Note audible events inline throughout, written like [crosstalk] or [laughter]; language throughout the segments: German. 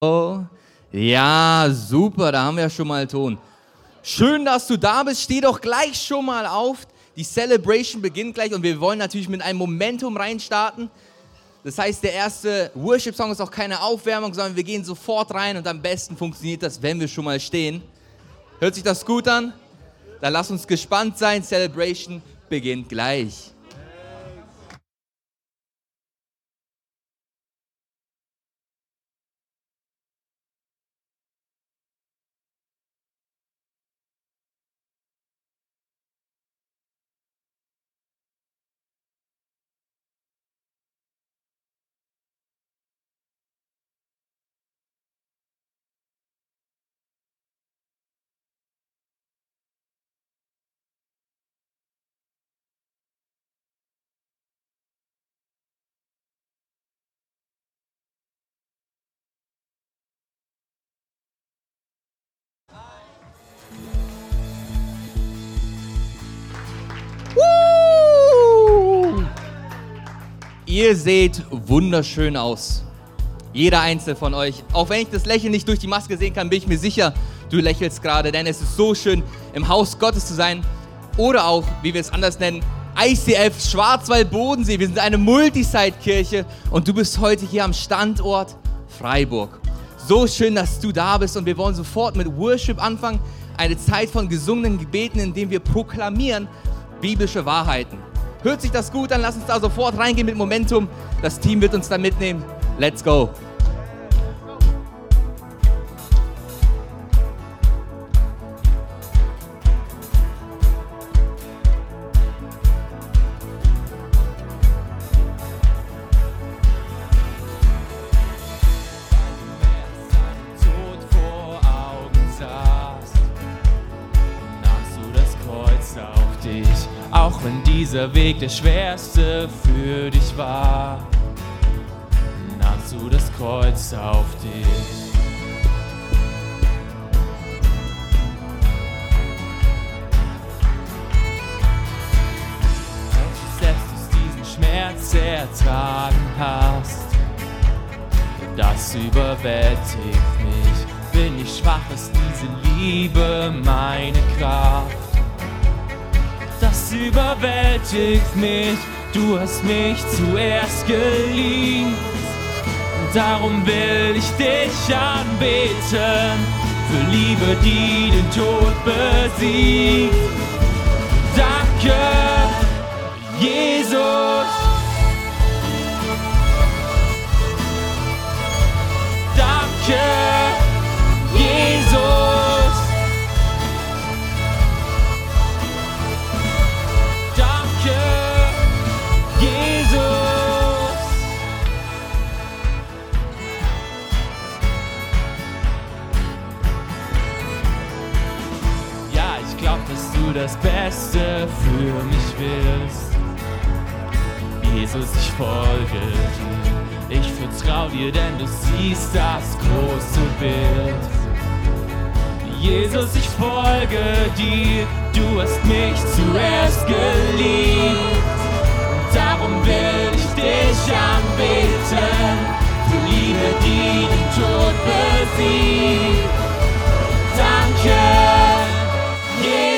Oh, ja, super, da haben wir schon mal Ton. Schön, dass du da bist. Steh doch gleich schon mal auf. Die Celebration beginnt gleich und wir wollen natürlich mit einem Momentum reinstarten. Das heißt, der erste Worship-Song ist auch keine Aufwärmung, sondern wir gehen sofort rein und am besten funktioniert das, wenn wir schon mal stehen. Hört sich das gut an? Dann lass uns gespannt sein. Celebration beginnt gleich. Ihr seht wunderschön aus. Jeder einzelne von euch. Auch wenn ich das Lächeln nicht durch die Maske sehen kann, bin ich mir sicher, du lächelst gerade, denn es ist so schön, im Haus Gottes zu sein. Oder auch, wie wir es anders nennen, ICF Schwarzwald-Bodensee. Wir sind eine Multisite-Kirche und du bist heute hier am Standort Freiburg. So schön, dass du da bist und wir wollen sofort mit Worship anfangen. Eine Zeit von gesungenen Gebeten, in dem wir proklamieren biblische Wahrheiten. Hört sich das gut an? Lass uns da sofort reingehen mit Momentum. Das Team wird uns da mitnehmen. Let's go. Der schwerste für dich war, nahmst du das Kreuz auf dich. Selbst du diesen Schmerz ertragen hast, das überwältigt mich. Bin ich schwach, ist diese Liebe meine Kraft überwältigt mich. Du hast mich zuerst geliebt. Darum will ich dich anbeten. Für Liebe, die den Tod besiegt. Danke, Jesus. Danke, das Beste für mich willst. Jesus, ich folge dir. Ich vertraue dir, denn du siehst das große Bild. Jesus, ich folge dir. Du hast mich zuerst geliebt. Und darum will ich dich anbeten. Für Liebe, die den Tod besiegt. Danke. darum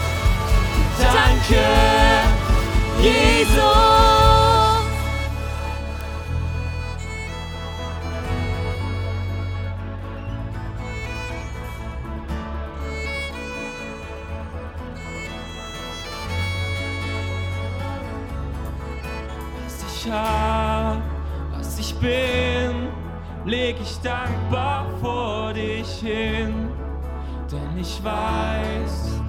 dich anbeten. Die Liebe, die den Tod besiegt. Danke, Jesus. leg ich dankbar vor dich hin, denn ich weiß,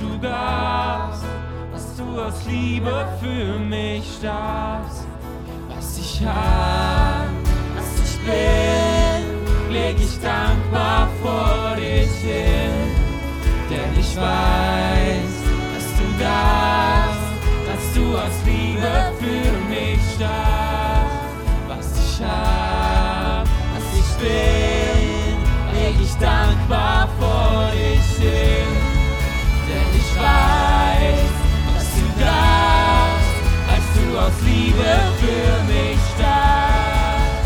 du gabst, dass du aus Liebe für mich starbst, was ich hab, was ich bin, leg ich dankbar vor dich hin, denn ich weiß, dass du darfst, dass du aus Liebe für mich starb, was ich hab, was ich bin, leg ich dankbar vor dich hin, denn ich weiß, dass du darfst, als du aus Liebe für mich starb.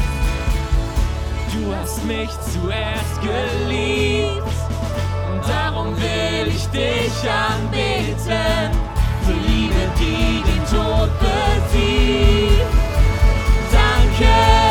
Du hast mich zuerst geliebt und darum will ich dich anbeten. Für Liebe, die den Tod besiegt. Danke,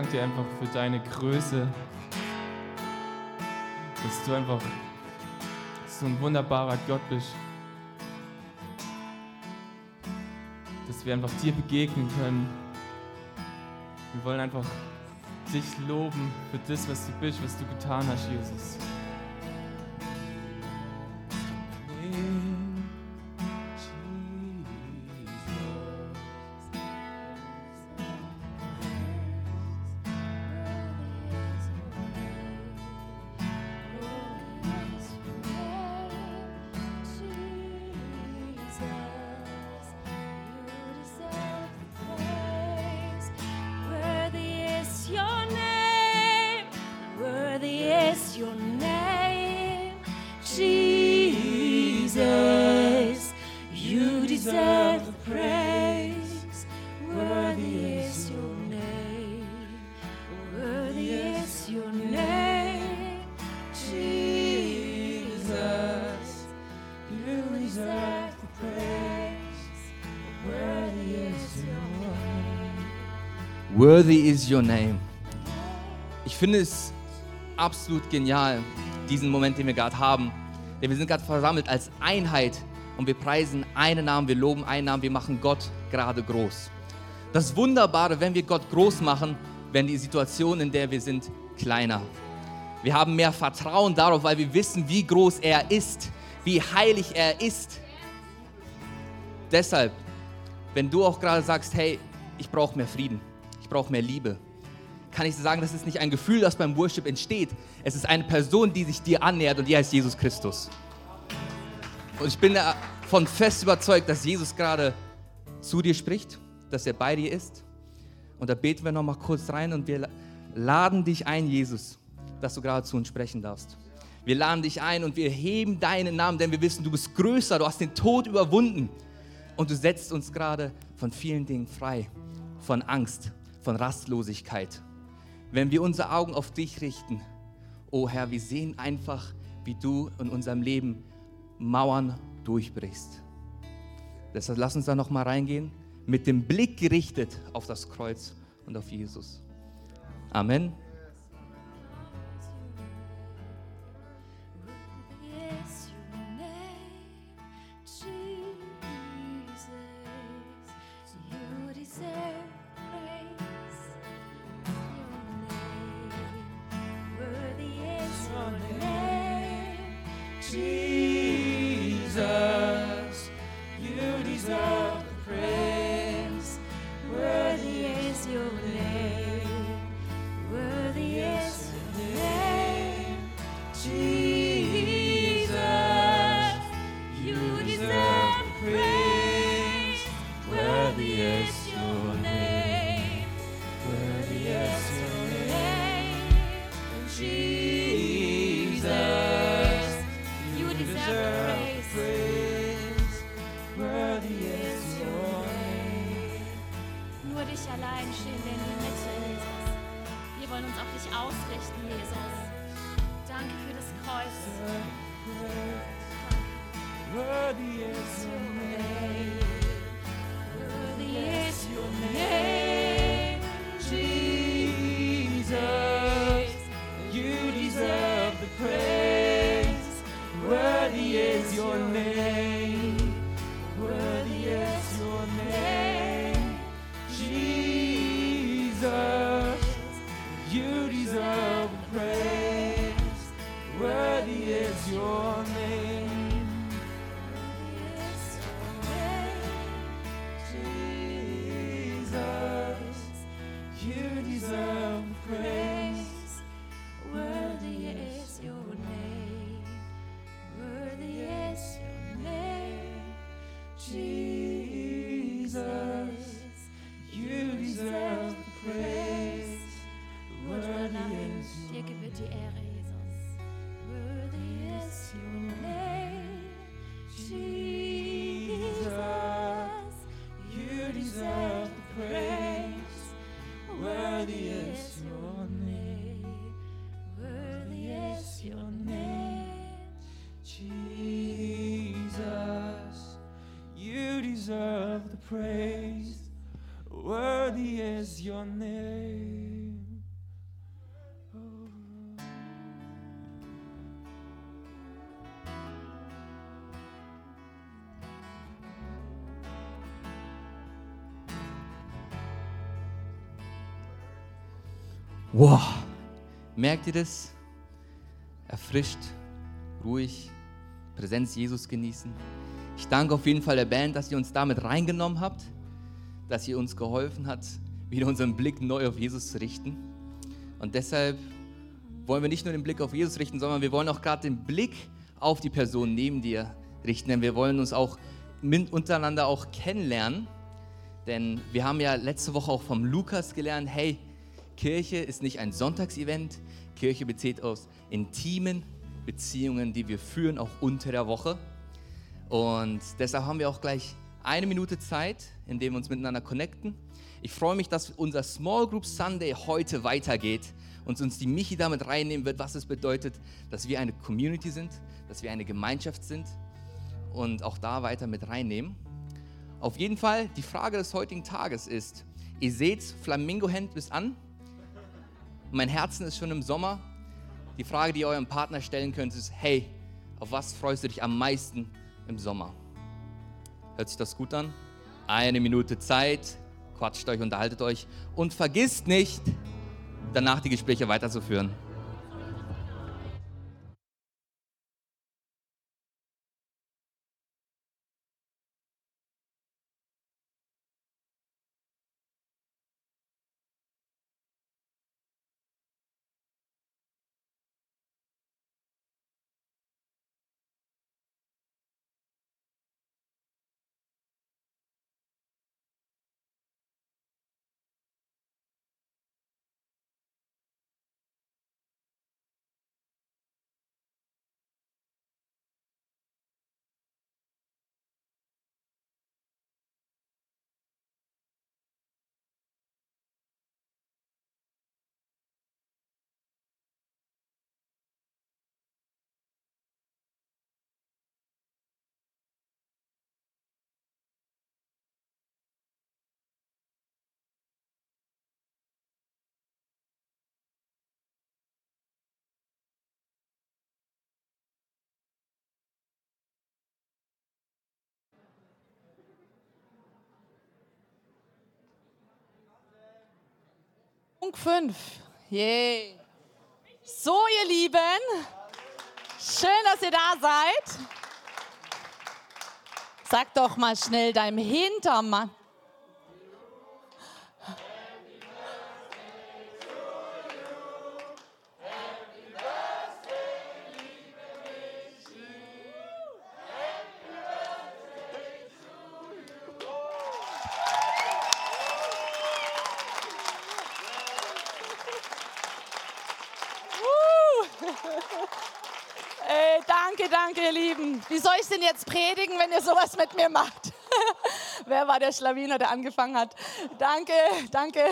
danke dir einfach für deine Größe, dass du einfach so ein wunderbarer Gott bist. Dass wir einfach dir begegnen können. Wir wollen einfach dich loben für das, was du bist, was du getan hast, Jesus. Worthy is your name. Ich finde es absolut genial, diesen Moment, den wir gerade haben. Denn wir sind gerade versammelt als Einheit und wir preisen einen Namen, wir loben einen Namen, wir machen Gott gerade groß. Das Wunderbare, wenn wir Gott groß machen, werden die Situationen, in der wir sind, kleiner. Wir haben mehr Vertrauen darauf, weil wir wissen, wie groß er ist, wie heilig er ist. Deshalb, wenn du auch gerade sagst, hey, ich brauche mehr Frieden, brauche mehr Liebe, kann ich sagen, das ist nicht ein Gefühl, das beim Worship entsteht. Es ist eine Person, die sich dir annähert und die heißt Jesus Christus. Und ich bin davon fest überzeugt, dass Jesus gerade zu dir spricht, dass er bei dir ist. Und da beten wir noch mal kurz rein und wir laden dich ein, Jesus, dass du gerade zu uns sprechen darfst. Wir laden dich ein und wir heben deinen Namen, denn wir wissen, du bist größer, du hast den Tod überwunden. Und du setzt uns gerade von vielen Dingen frei, von Angst, von Rastlosigkeit. Wenn wir unsere Augen auf dich richten, oh Herr, wir sehen einfach, wie du in unserem Leben Mauern durchbrichst. Deshalb lass uns da noch mal reingehen, mit dem Blick gerichtet auf das Kreuz und auf Jesus. Amen. allein stehen wir in die Mitte, Jesus. Wir wollen uns auf dich ausrichten, Jesus. Danke für das Kreuz. Worthy is your name. Worthy is your name. Wow. Merkt ihr das? Erfrischt, ruhig, Präsenz Jesus genießen. Ich danke auf jeden Fall der Band, dass ihr uns damit reingenommen habt, dass ihr uns geholfen habt, wieder unseren Blick neu auf Jesus zu richten. Und deshalb wollen wir nicht nur den Blick auf Jesus richten, sondern wir wollen auch gerade den Blick auf die Person neben dir richten, denn wir wollen uns auch untereinander auch kennenlernen. Denn wir haben ja letzte Woche auch vom Lukas gelernt, hey, Kirche ist nicht ein Sonntagsevent. Kirche besteht aus intimen Beziehungen, die wir führen, auch unter der Woche. Und deshalb haben wir auch gleich eine Minute Zeit, in der wir uns miteinander connecten. Ich freue mich, dass unser Small Group Sunday heute weitergeht und uns die Michi damit reinnehmen wird, was es bedeutet, dass wir eine Community sind, dass wir eine Gemeinschaft sind und auch da weiter mit reinnehmen. Auf jeden Fall, die Frage des heutigen Tages ist, ihr seht, Flamingo-Hand bis an. Mein Herzen ist schon im Sommer. Die Frage, die ihr eurem Partner stellen könnt, ist, hey, auf was freust du dich am meisten im Sommer? Hört sich das gut an? Eine Minute Zeit, quatscht euch, unterhaltet euch und vergisst nicht, danach die Gespräche weiterzuführen. Punkt 5. Yay. So, ihr Lieben, schön, dass ihr da seid. Sag doch mal schnell deinem Hintermann. Denn jetzt predigen, wenn ihr sowas mit mir macht? [laughs] Wer war der Schlawiner, der angefangen hat? Danke, danke.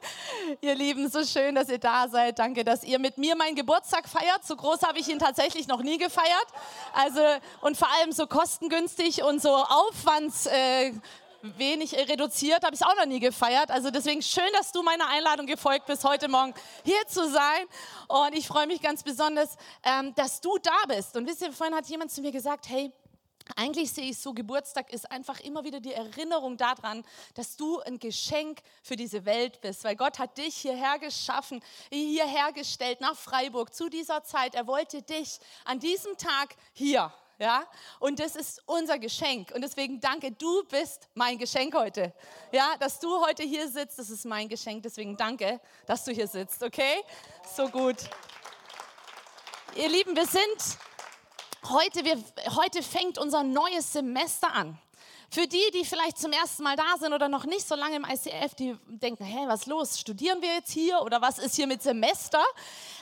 [laughs] Ihr Lieben, so schön, dass ihr da seid. Danke, dass ihr mit mir meinen Geburtstag feiert. So groß habe ich ihn tatsächlich noch nie gefeiert. Also, und vor allem so kostengünstig und so aufwands. Äh, wenig reduziert, habe ich auch noch nie gefeiert. Also deswegen schön, dass du meiner Einladung gefolgt bist, heute Morgen hier zu sein. Und ich freue mich ganz besonders, ähm, dass du da bist. Und wisst ihr, vorhin hat jemand zu mir gesagt, hey, eigentlich sehe ich so, Geburtstag ist einfach immer wieder die Erinnerung daran, dass du ein Geschenk für diese Welt bist, weil Gott hat dich hierher geschaffen, hierher gestellt nach Freiburg zu dieser Zeit. Er wollte dich an diesem Tag hier. Ja, und das ist unser Geschenk. Und deswegen danke, du bist mein Geschenk heute. Ja, dass du heute hier sitzt, das ist mein Geschenk. Deswegen danke, dass du hier sitzt, okay? So gut. Ihr Lieben, wir sind heute, wir, heute fängt unser neues Semester an. Für die, die vielleicht zum ersten Mal da sind oder noch nicht so lange im ICF, die denken, hey, was ist los? Studieren wir jetzt hier oder was ist hier mit Semester?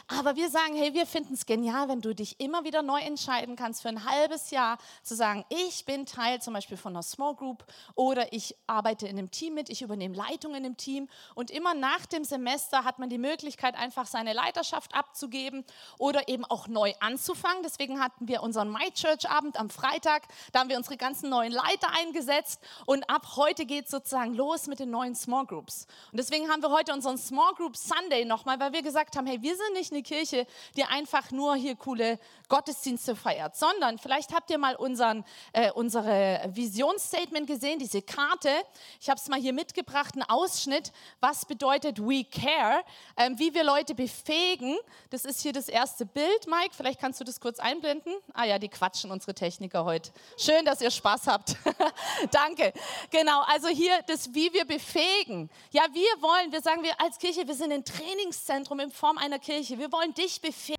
Aber wir sagen, hey, wir finden es genial, wenn du dich immer wieder neu entscheiden kannst für ein halbes Jahr zu sagen, ich bin Teil zum Beispiel von einer Small Group oder ich arbeite in einem Team mit, ich übernehme Leitung in einem Team und immer nach dem Semester hat man die Möglichkeit, einfach seine Leiterschaft abzugeben oder eben auch neu anzufangen. Deswegen hatten wir unseren My Church Abend am Freitag, da haben wir unsere ganzen neuen Leiter eingesetzt und ab heute geht es sozusagen los mit den neuen Small Groups. Und deswegen haben wir heute unseren Small Group Sunday nochmal, weil wir gesagt haben, hey, wir sind nicht eine Kirche, die einfach nur hier coole Gottesdienste feiert, sondern vielleicht habt ihr mal unseren, äh, unsere Visionsstatement gesehen, diese Karte. Ich habe es mal hier mitgebracht, einen Ausschnitt. Was bedeutet We Care? Ähm, wie wir Leute befähigen. Das ist hier das erste Bild, Mike. Vielleicht kannst du das kurz einblenden. Ah ja, die quatschen unsere Techniker heute. Schön, dass ihr Spaß habt. [laughs] [laughs] Danke. Genau, also hier das, wie wir befähigen. Ja, wir wollen, wir sagen wir als Kirche, wir sind ein Trainingszentrum in Form einer Kirche. Wir wollen dich befähigen.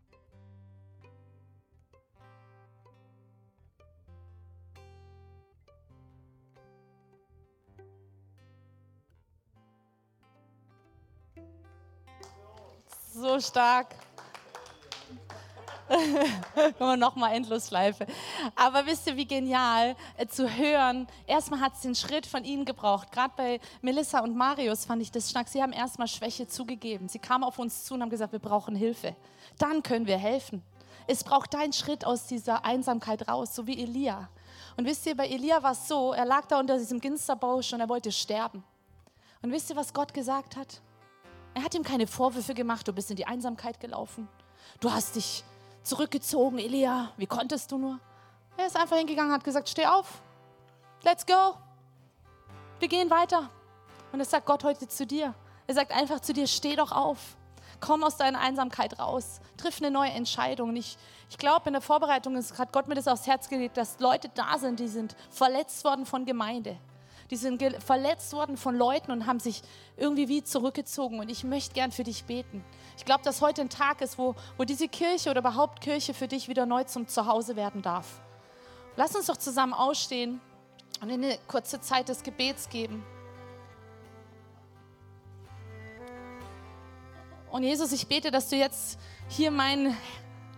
So stark. [laughs] Nur noch mal Endlosschleife. Aber wisst ihr, wie genial äh, zu hören? Erstmal hat es den Schritt von ihnen gebraucht. Gerade bei Melissa und Marius fand ich das stark. Sie haben erstmal Schwäche zugegeben. Sie kamen auf uns zu und haben gesagt, wir brauchen Hilfe. Dann können wir helfen. Es braucht deinen Schritt aus dieser Einsamkeit raus, so wie Elia. Und wisst ihr, bei Elia war es so, er lag da unter diesem Ginsterbausch und er wollte sterben. Und wisst ihr, was Gott gesagt hat? Er hat ihm keine Vorwürfe gemacht, du bist in die Einsamkeit gelaufen. Du hast dich zurückgezogen, Elia. Wie konntest du nur? Er ist einfach hingegangen, hat gesagt, steh auf. Let's go. Wir gehen weiter. Und das sagt Gott heute zu dir. Er sagt einfach zu dir, steh doch auf. Komm aus deiner Einsamkeit raus. Triff eine neue Entscheidung. Und ich, ich glaube, in der Vorbereitung ist, hat Gott mir das aufs Herz gelegt, dass Leute da sind, die sind verletzt worden von Gemeinde. Die sind verletzt worden von Leuten und haben sich irgendwie wie zurückgezogen. Und ich möchte gern für dich beten. Ich glaube, dass heute ein Tag ist, wo, wo diese Kirche oder überhaupt Kirche für dich wieder neu zum Zuhause werden darf. Lass uns doch zusammen ausstehen und in eine kurze Zeit des Gebets geben. Und Jesus, ich bete, dass du jetzt hier meinen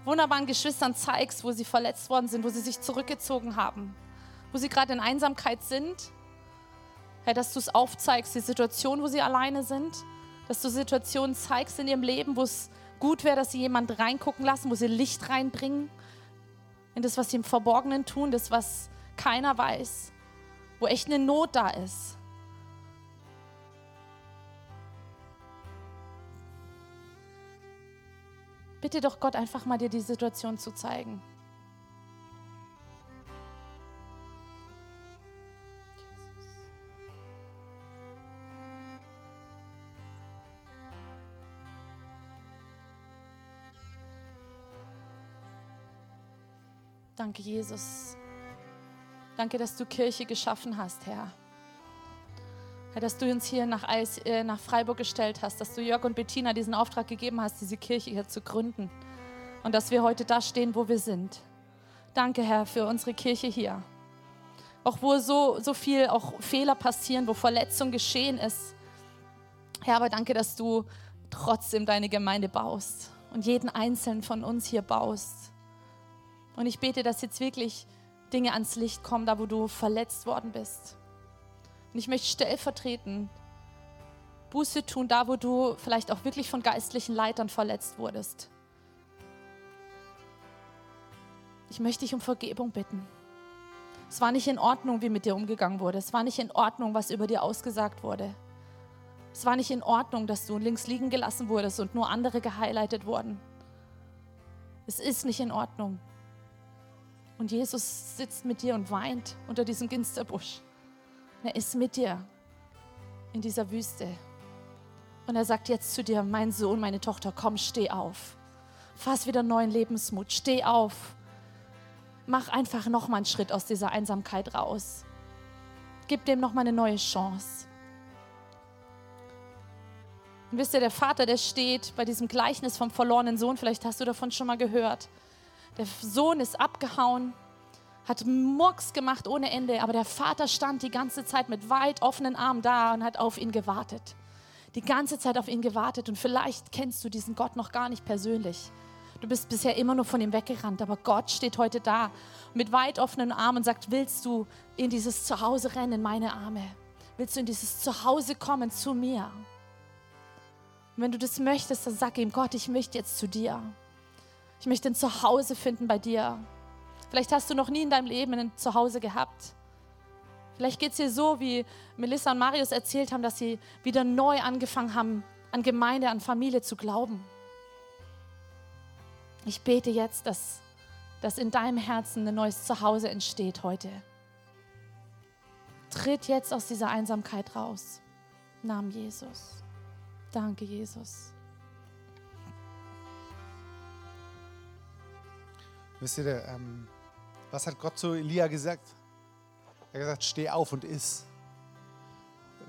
wunderbaren Geschwistern zeigst, wo sie verletzt worden sind, wo sie sich zurückgezogen haben, wo sie gerade in Einsamkeit sind. Herr, dass du es aufzeigst, die Situation, wo sie alleine sind, dass du Situationen zeigst in ihrem Leben, wo es gut wäre, dass sie jemand reingucken lassen, wo sie Licht reinbringen in das, was sie im Verborgenen tun, das, was keiner weiß, wo echt eine Not da ist. Bitte doch Gott einfach mal dir die Situation zu zeigen. Danke, Jesus. Danke, dass du Kirche geschaffen hast, Herr. Herr, dass du uns hier nach, Eis, äh, nach Freiburg gestellt hast, dass du Jörg und Bettina diesen Auftrag gegeben hast, diese Kirche hier zu gründen. Und dass wir heute da stehen, wo wir sind. Danke, Herr, für unsere Kirche hier. Auch wo so, so viel auch Fehler passieren, wo Verletzung geschehen ist. Herr, aber danke, dass du trotzdem deine Gemeinde baust und jeden einzelnen von uns hier baust. Und ich bete, dass jetzt wirklich Dinge ans Licht kommen, da wo du verletzt worden bist. Und ich möchte stellvertretend Buße tun, da wo du vielleicht auch wirklich von geistlichen Leitern verletzt wurdest. Ich möchte dich um Vergebung bitten. Es war nicht in Ordnung, wie mit dir umgegangen wurde. Es war nicht in Ordnung, was über dir ausgesagt wurde. Es war nicht in Ordnung, dass du links liegen gelassen wurdest und nur andere gehighlightet wurden. Es ist nicht in Ordnung. Und Jesus sitzt mit dir und weint unter diesem Ginsterbusch. Er ist mit dir in dieser Wüste. Und er sagt jetzt zu dir, mein Sohn, meine Tochter, komm, steh auf. Fass wieder neuen Lebensmut, steh auf. Mach einfach nochmal einen Schritt aus dieser Einsamkeit raus. Gib dem nochmal eine neue Chance. Und wisst ihr, der Vater, der steht bei diesem Gleichnis vom verlorenen Sohn, vielleicht hast du davon schon mal gehört. Der Sohn ist abgehauen, hat Murks gemacht ohne Ende, aber der Vater stand die ganze Zeit mit weit offenen Armen da und hat auf ihn gewartet. Die ganze Zeit auf ihn gewartet und vielleicht kennst du diesen Gott noch gar nicht persönlich. Du bist bisher immer nur von ihm weggerannt, aber Gott steht heute da mit weit offenen Armen und sagt, willst du in dieses Zuhause rennen, in meine Arme? Willst du in dieses Zuhause kommen zu mir? Und wenn du das möchtest, dann sag ihm, Gott, ich möchte jetzt zu dir. Ich möchte ein Zuhause finden bei dir. Vielleicht hast du noch nie in deinem Leben ein Zuhause gehabt. Vielleicht geht es dir so, wie Melissa und Marius erzählt haben, dass sie wieder neu angefangen haben, an Gemeinde, an Familie zu glauben. Ich bete jetzt, dass, dass in deinem Herzen ein neues Zuhause entsteht heute. Tritt jetzt aus dieser Einsamkeit raus. Im Namen Jesus. Danke, Jesus. Wisst ihr, ähm, was hat Gott zu Elia gesagt? Er hat gesagt, steh auf und iss.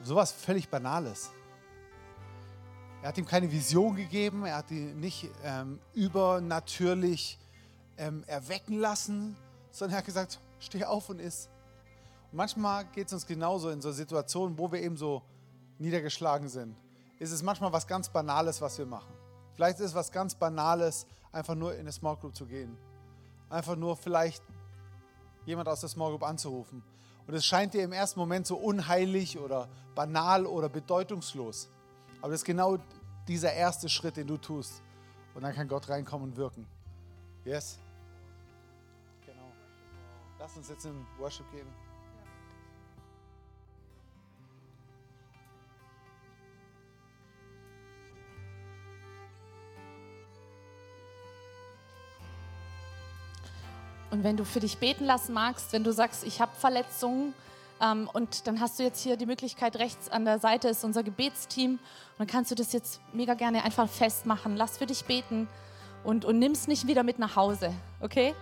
Sowas völlig Banales. Er hat ihm keine Vision gegeben, er hat ihn nicht ähm, übernatürlich ähm, erwecken lassen, sondern er hat gesagt, steh auf und iss. Und manchmal geht es uns genauso in so Situationen, wo wir eben so niedergeschlagen sind. Ist es manchmal was ganz Banales, was wir machen. Vielleicht ist es was ganz Banales, einfach nur in eine Small Group zu gehen. Einfach nur vielleicht jemand aus der Small Group anzurufen. Und es scheint dir im ersten Moment so unheilig oder banal oder bedeutungslos. Aber das ist genau dieser erste Schritt, den du tust. Und dann kann Gott reinkommen und wirken. Yes? Genau. Lass uns jetzt in Worship gehen. Und wenn du für dich beten lassen magst, wenn du sagst, ich habe Verletzungen, ähm, und dann hast du jetzt hier die Möglichkeit, rechts an der Seite ist unser Gebetsteam. Und dann kannst du das jetzt mega gerne einfach festmachen. Lass für dich beten und, und nimm es nicht wieder mit nach Hause, okay?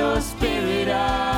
your spirit. I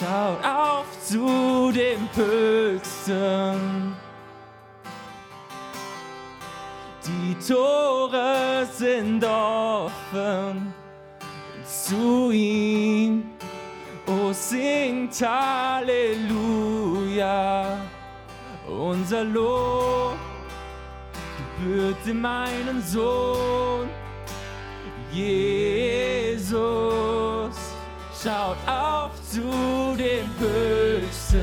schaut auf zu dem Höchsten. Die Tore sind offen zu ihm. O oh, singt Halleluja, unser Lob gebührt dem einen Sohn, Jesus. Schaut auf zu dem Höchsten.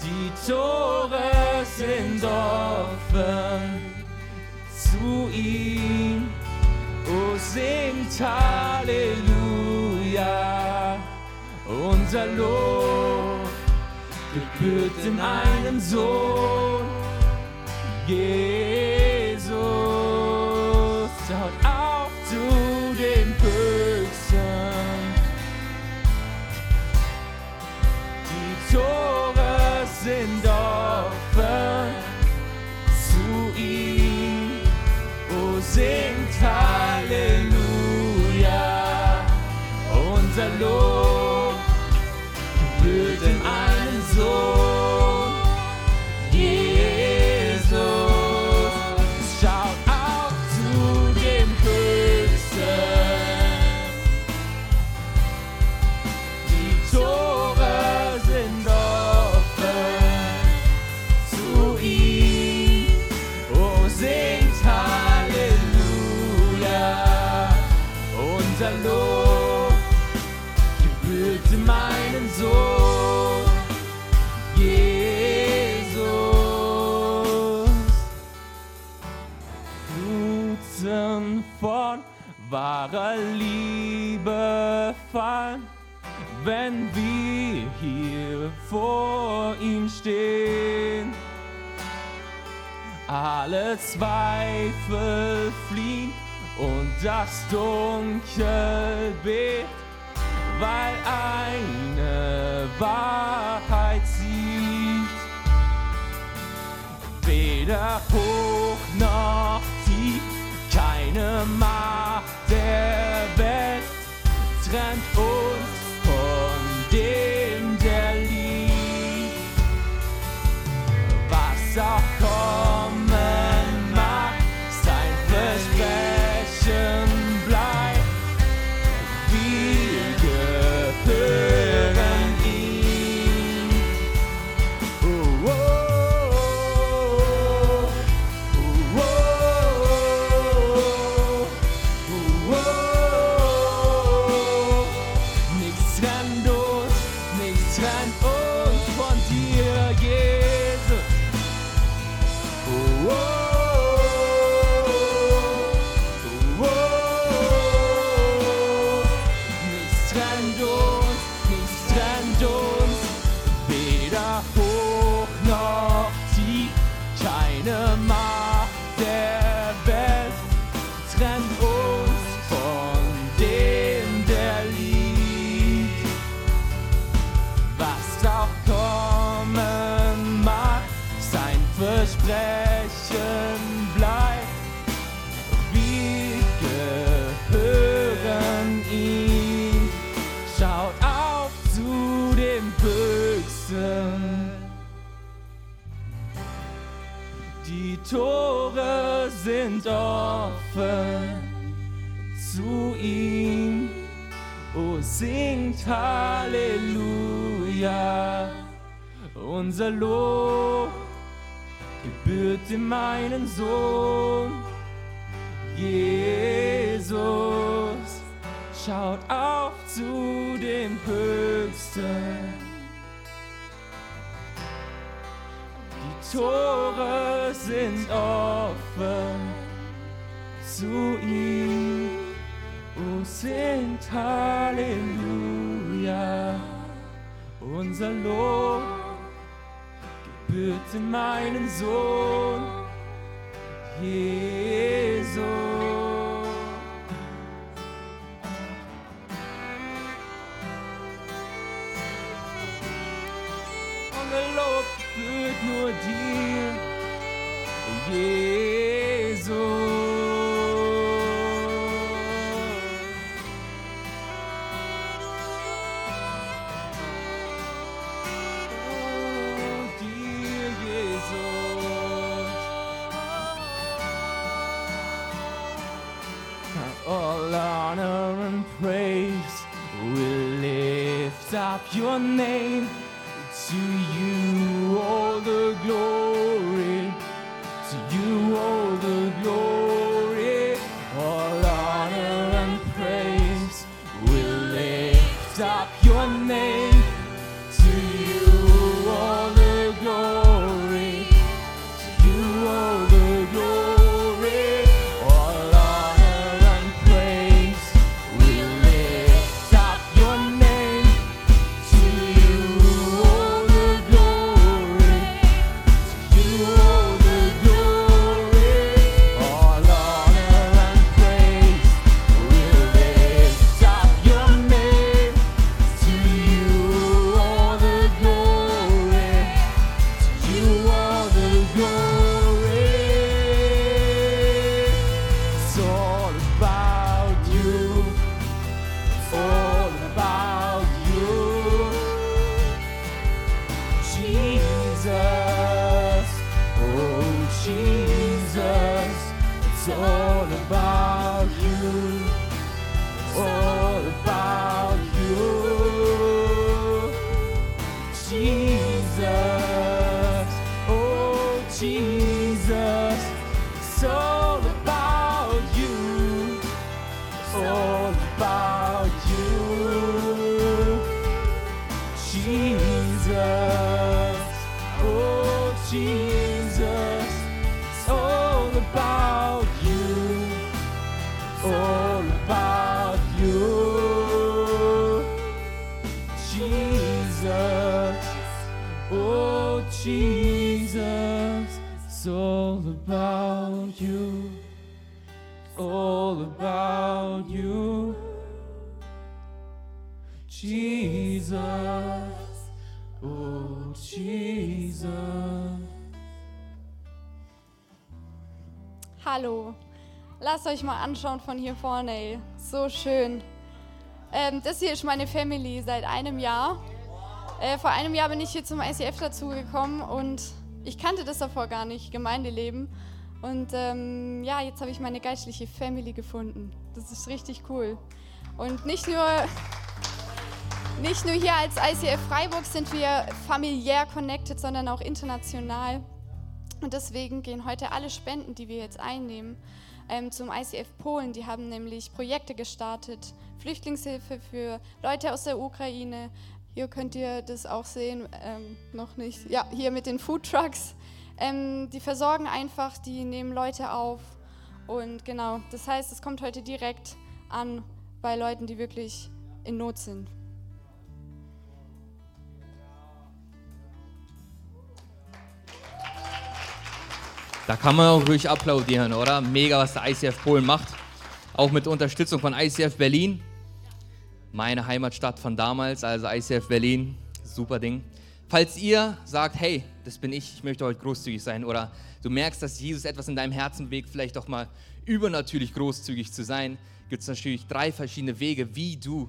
Die Tore sind offen zu ihm. O singt Halleluja, unser Lob gebührt in einem Sohn. Yeah. wahre Liebe fand, wenn wir hier vor ihm stehen. Alle Zweifel fliehen und das Dunkel bebt, weil eine Wahrheit sieht. Weder hoch noch tief, keine Macht der Welt trennt uns von dem, der liebt, was auch kommt. Euch mal anschauen von hier vorne, ey. So schön. Ähm, das hier ist meine Family seit einem Jahr. Äh, vor einem Jahr bin ich hier zum ICF dazugekommen und ich kannte das davor gar nicht, Gemeindeleben. Und ähm, ja, jetzt habe ich meine geistliche Family gefunden. Das ist richtig cool. Und nicht nur, nicht nur hier als ICF Freiburg sind wir familiär connected, sondern auch international. Und deswegen gehen heute alle Spenden, die wir jetzt einnehmen, ähm, zum ICF Polen. Die haben nämlich Projekte gestartet, Flüchtlingshilfe für Leute aus der Ukraine. Hier könnt ihr das auch sehen, ähm, noch nicht. Ja, hier mit den Food Trucks. Ähm, die versorgen einfach, die nehmen Leute auf. Und genau, das heißt, es kommt heute direkt an bei Leuten, die wirklich in Not sind. Da kann man auch ruhig applaudieren, oder? Mega, was der ICF Polen macht. Auch mit Unterstützung von ICF Berlin. Meine Heimatstadt von damals, also ICF Berlin. Super Ding. Falls ihr sagt, hey, das bin ich, ich möchte heute großzügig sein, oder du merkst, dass Jesus etwas in deinem Herzen bewegt, vielleicht auch mal übernatürlich großzügig zu sein, gibt es natürlich drei verschiedene Wege, wie du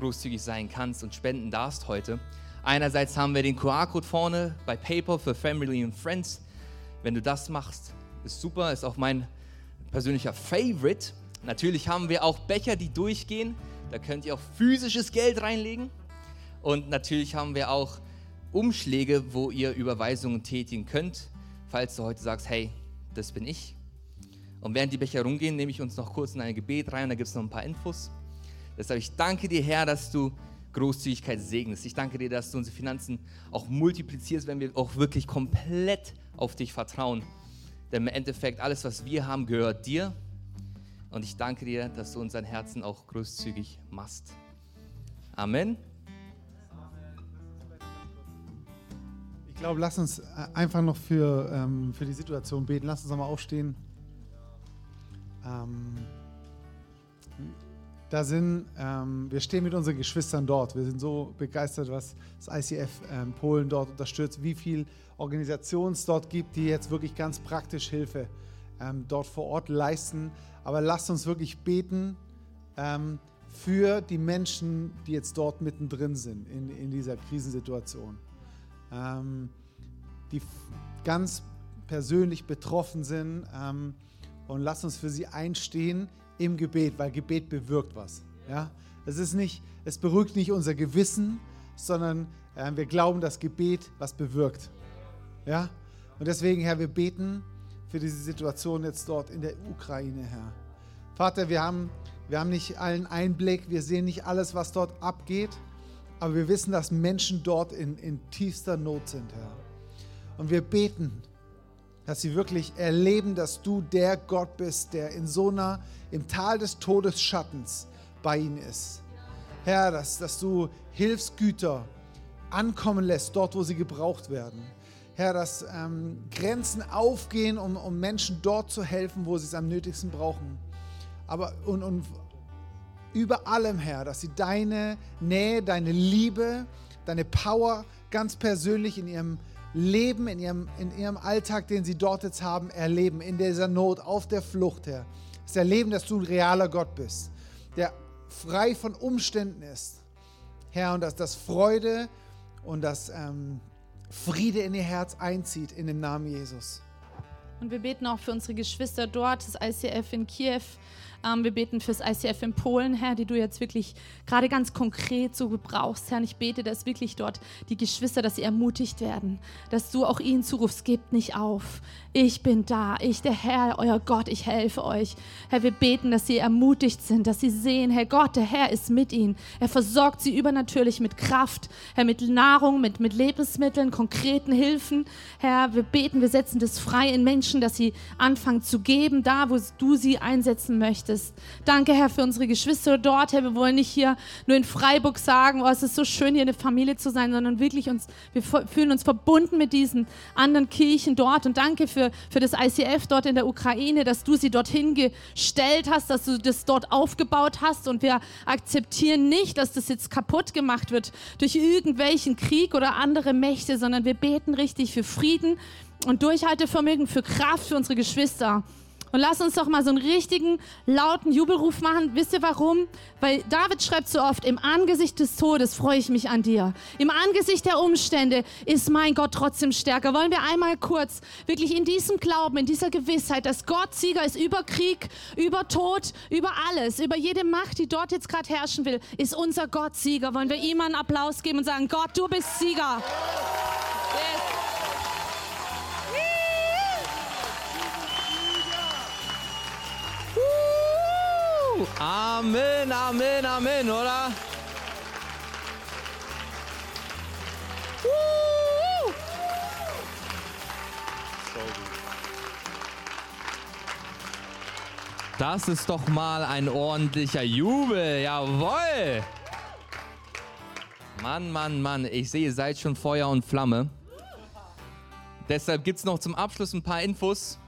großzügig sein kannst und spenden darfst heute. Einerseits haben wir den QR-Code vorne bei PayPal für Family and Friends. Wenn du das machst, ist super, ist auch mein persönlicher Favorite. Natürlich haben wir auch Becher, die durchgehen. Da könnt ihr auch physisches Geld reinlegen. Und natürlich haben wir auch Umschläge, wo ihr Überweisungen tätigen könnt, falls du heute sagst, hey, das bin ich. Und während die Becher rumgehen, nehme ich uns noch kurz in ein Gebet rein, da gibt es noch ein paar Infos. Deshalb, ich danke dir, Herr, dass du Großzügigkeit segnest. Ich danke dir, dass du unsere Finanzen auch multiplizierst, wenn wir auch wirklich komplett auf dich vertrauen. Denn im Endeffekt, alles, was wir haben, gehört dir. Und ich danke dir, dass du unseren Herzen auch großzügig machst. Amen. Ich glaube, lass uns äh, einfach noch für, ähm, für die Situation beten. Lass uns nochmal aufstehen. Ähm, da sind, ähm, wir stehen mit unseren Geschwistern dort. Wir sind so begeistert, was das ICF ähm, Polen dort unterstützt, wie viel Organisationen dort gibt, die jetzt wirklich ganz praktisch Hilfe ähm, dort vor Ort leisten. Aber lasst uns wirklich beten ähm, für die Menschen, die jetzt dort mittendrin sind in, in dieser Krisensituation. Ähm, die ganz persönlich betroffen sind. Ähm, und lasst uns für sie einstehen im Gebet, weil Gebet bewirkt was. Ja? Es ist nicht, es beruhigt nicht unser Gewissen, sondern äh, wir glauben, dass Gebet was bewirkt. Ja? Und deswegen, Herr, wir beten für diese Situation jetzt dort in der Ukraine, Herr. Vater, wir haben, wir haben nicht allen Einblick, wir sehen nicht alles, was dort abgeht, aber wir wissen, dass Menschen dort in, in tiefster Not sind, Herr. Und wir beten, dass sie wirklich erleben, dass du der Gott bist, der in so einer, im Tal des Todesschattens bei ihnen ist. Herr, dass, dass du Hilfsgüter ankommen lässt, dort, wo sie gebraucht werden. Herr, dass ähm, Grenzen aufgehen, um, um Menschen dort zu helfen, wo sie es am nötigsten brauchen. Aber und, und über allem, Herr, dass sie deine Nähe, deine Liebe, deine Power ganz persönlich in ihrem Leben, in ihrem, in ihrem Alltag, den sie dort jetzt haben, erleben, in dieser Not, auf der Flucht, Herr. Das erleben, dass du ein realer Gott bist, der frei von Umständen ist. Herr, und dass das Freude und das ähm, Friede in ihr Herz einzieht in dem Namen Jesus. Und wir beten auch für unsere Geschwister dort, das ICF in Kiew. Ähm, wir beten fürs ICF in Polen, Herr, die du jetzt wirklich gerade ganz konkret so gebrauchst, Herr. Und ich bete, dass wirklich dort die Geschwister, dass sie ermutigt werden, dass du auch ihnen zurufst, gebt nicht auf. Ich bin da, ich, der Herr, euer Gott, ich helfe euch. Herr, wir beten, dass sie ermutigt sind, dass sie sehen, Herr Gott, der Herr ist mit ihnen. Er versorgt sie übernatürlich mit Kraft, Herr, mit Nahrung, mit, mit Lebensmitteln, konkreten Hilfen. Herr, wir beten, wir setzen das frei in Menschen, dass sie anfangen zu geben, da, wo du sie einsetzen möchtest. Danke, Herr, für unsere Geschwister dort. Herr, wir wollen nicht hier nur in Freiburg sagen, oh, es ist so schön, hier eine Familie zu sein, sondern wirklich uns, wir fühlen uns verbunden mit diesen anderen Kirchen dort. Und danke für, für das ICF dort in der Ukraine, dass du sie dorthin gestellt hast, dass du das dort aufgebaut hast. Und wir akzeptieren nicht, dass das jetzt kaputt gemacht wird durch irgendwelchen Krieg oder andere Mächte, sondern wir beten richtig für Frieden und Durchhaltevermögen, für Kraft für unsere Geschwister. Und lass uns doch mal so einen richtigen, lauten Jubelruf machen. Wisst ihr warum? Weil David schreibt so oft, im Angesicht des Todes freue ich mich an dir. Im Angesicht der Umstände ist mein Gott trotzdem stärker. Wollen wir einmal kurz wirklich in diesem Glauben, in dieser Gewissheit, dass Gott Sieger ist über Krieg, über Tod, über alles, über jede Macht, die dort jetzt gerade herrschen will, ist unser Gott Sieger. Wollen wir ihm einen Applaus geben und sagen, Gott, du bist Sieger. Yes. Amen, Amen, Amen, oder? Das ist doch mal ein ordentlicher Jubel, jawohl! Mann, Mann, Mann, ich sehe, ihr seid schon Feuer und Flamme. Deshalb gibt es noch zum Abschluss ein paar Infos.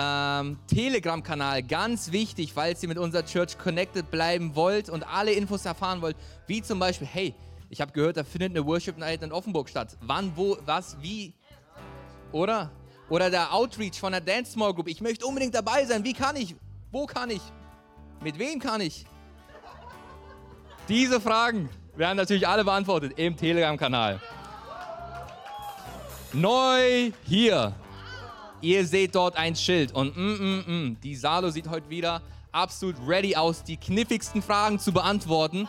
Ähm, Telegram-Kanal, ganz wichtig, falls ihr mit unserer Church connected bleiben wollt und alle Infos erfahren wollt, wie zum Beispiel, hey, ich habe gehört, da findet eine Worship Night in Offenburg statt. Wann, wo, was, wie? Oder? Oder der Outreach von der Dance Small Group. Ich möchte unbedingt dabei sein. Wie kann ich? Wo kann ich? Mit wem kann ich? Diese Fragen werden natürlich alle beantwortet im Telegram-Kanal. Neu hier. Ihr seht dort ein Schild und mm, mm, mm, die Salo sieht heute wieder absolut ready aus, die kniffligsten Fragen zu beantworten.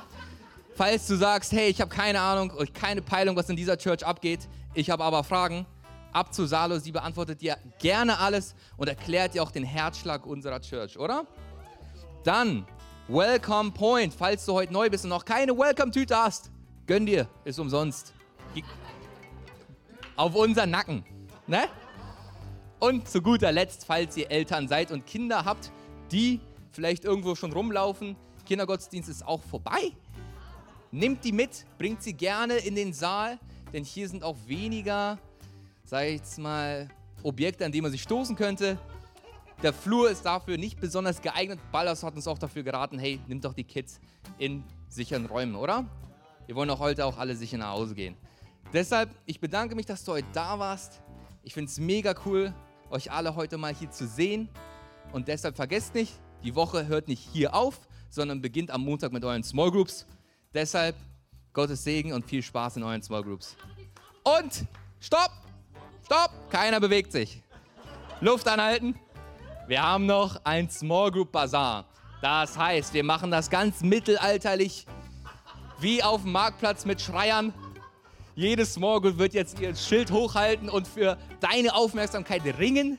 Falls du sagst, hey, ich habe keine Ahnung, keine Peilung, was in dieser Church abgeht, ich habe aber Fragen, ab zu Salo, sie beantwortet dir gerne alles und erklärt dir auch den Herzschlag unserer Church, oder? Dann Welcome Point, falls du heute neu bist und noch keine Welcome-Tüte hast, gönn dir, ist umsonst. Auf unseren Nacken, ne? Und zu guter Letzt, falls ihr Eltern seid und Kinder habt, die vielleicht irgendwo schon rumlaufen, Kindergottesdienst ist auch vorbei. Nehmt die mit, bringt sie gerne in den Saal, denn hier sind auch weniger, sag ich jetzt mal, Objekte, an die man sich stoßen könnte. Der Flur ist dafür nicht besonders geeignet. Ballas hat uns auch dafür geraten, hey, nimmt doch die Kids in sicheren Räumen, oder? Wir wollen auch heute auch alle sicher nach Hause gehen. Deshalb, ich bedanke mich, dass du heute da warst. Ich finde es mega cool, euch alle heute mal hier zu sehen. Und deshalb vergesst nicht, die Woche hört nicht hier auf, sondern beginnt am Montag mit euren Small Groups. Deshalb Gottes Segen und viel Spaß in euren Small Groups. Und stopp! Stopp! Keiner bewegt sich. Luft anhalten. Wir haben noch ein Small Group Bazaar. Das heißt, wir machen das ganz mittelalterlich, wie auf dem Marktplatz mit Schreiern. Jedes Group wird jetzt ihr Schild hochhalten und für deine Aufmerksamkeit ringen.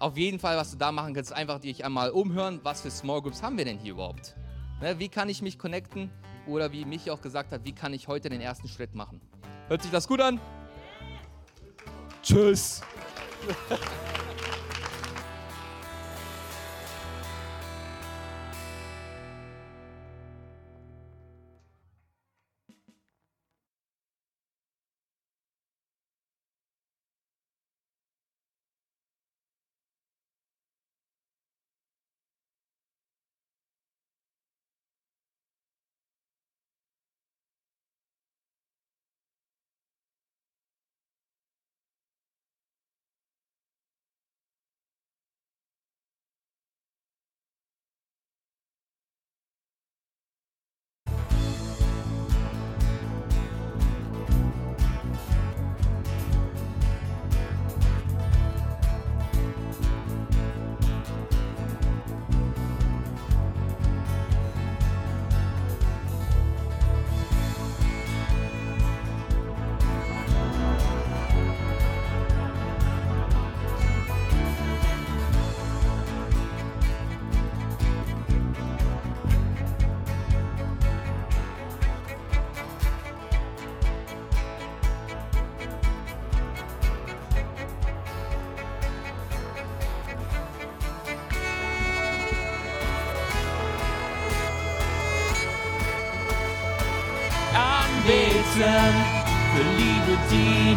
Auf jeden Fall, was du da machen kannst, einfach dich einmal umhören, was für Small Groups haben wir denn hier überhaupt? Ne, wie kann ich mich connecten? Oder wie Michi auch gesagt hat, wie kann ich heute den ersten Schritt machen? Hört sich das gut an? Tschüss. [laughs]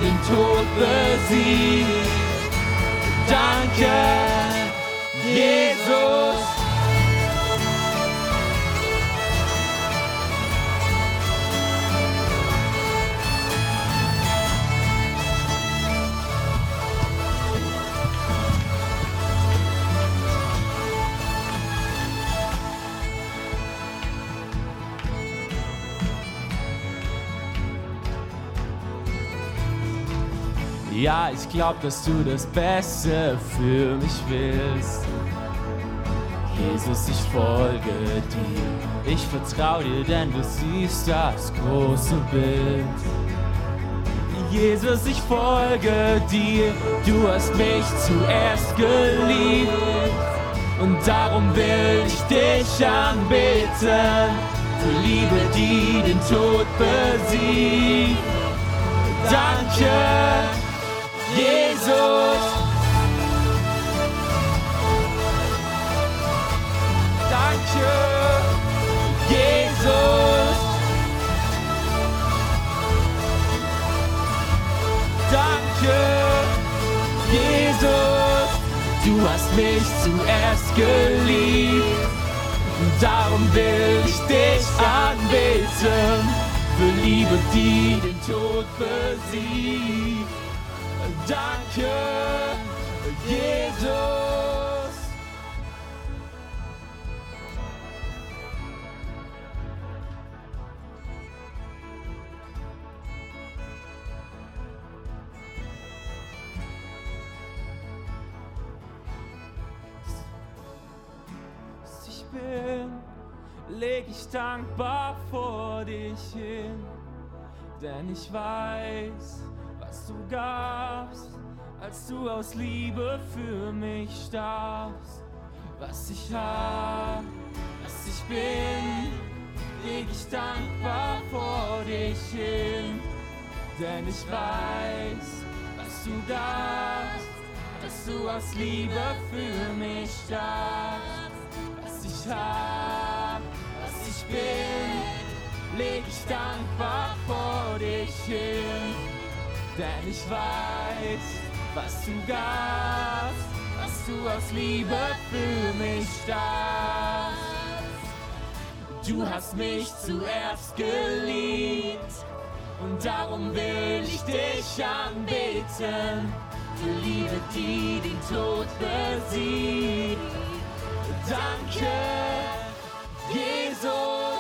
die den Tod besiegt. Glaub, dass du das Beste für mich willst. Jesus, ich folge dir. Ich vertraue dir, denn du siehst das große Bild. Jesus, ich folge dir. Du hast mich zuerst geliebt. Und darum will ich dich anbeten. Für Liebe, die den Tod besiegt. Danke, Jesus. Danke, Jesus. Danke, Jesus. Du hast mich zuerst geliebt. Darum will ich dich anbeten. Für Liebe, die den Tod besiegt. Danke, Jesus. Ich bin, leg ich dankbar vor dich hin, denn ich weiß, was du gabst, als du aus Liebe für mich starbst. Was ich hab, was ich bin, leg ich dankbar vor dich hin, denn ich weiß, was du gabst, dass du aus Liebe für mich starbst. Was ich hab, was ich bin, leg ich dankbar vor dich hin, denn ich weiß, was du gabst, was du aus Liebe für mich starbst. Du hast mich zuerst geliebt und darum will ich dich anbeten. Für Liebe, die den Tod besiegt. Danke, Jesus.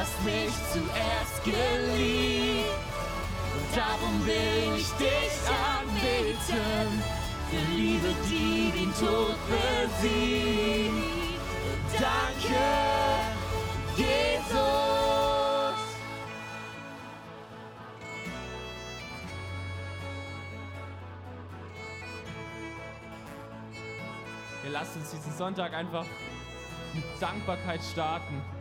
Hast mich zuerst geliebt und darum will ich dich anbeten. Für Liebe, die den Tod besiegt. Danke, Jesus. Wir lassen uns diesen Sonntag einfach mit Dankbarkeit starten.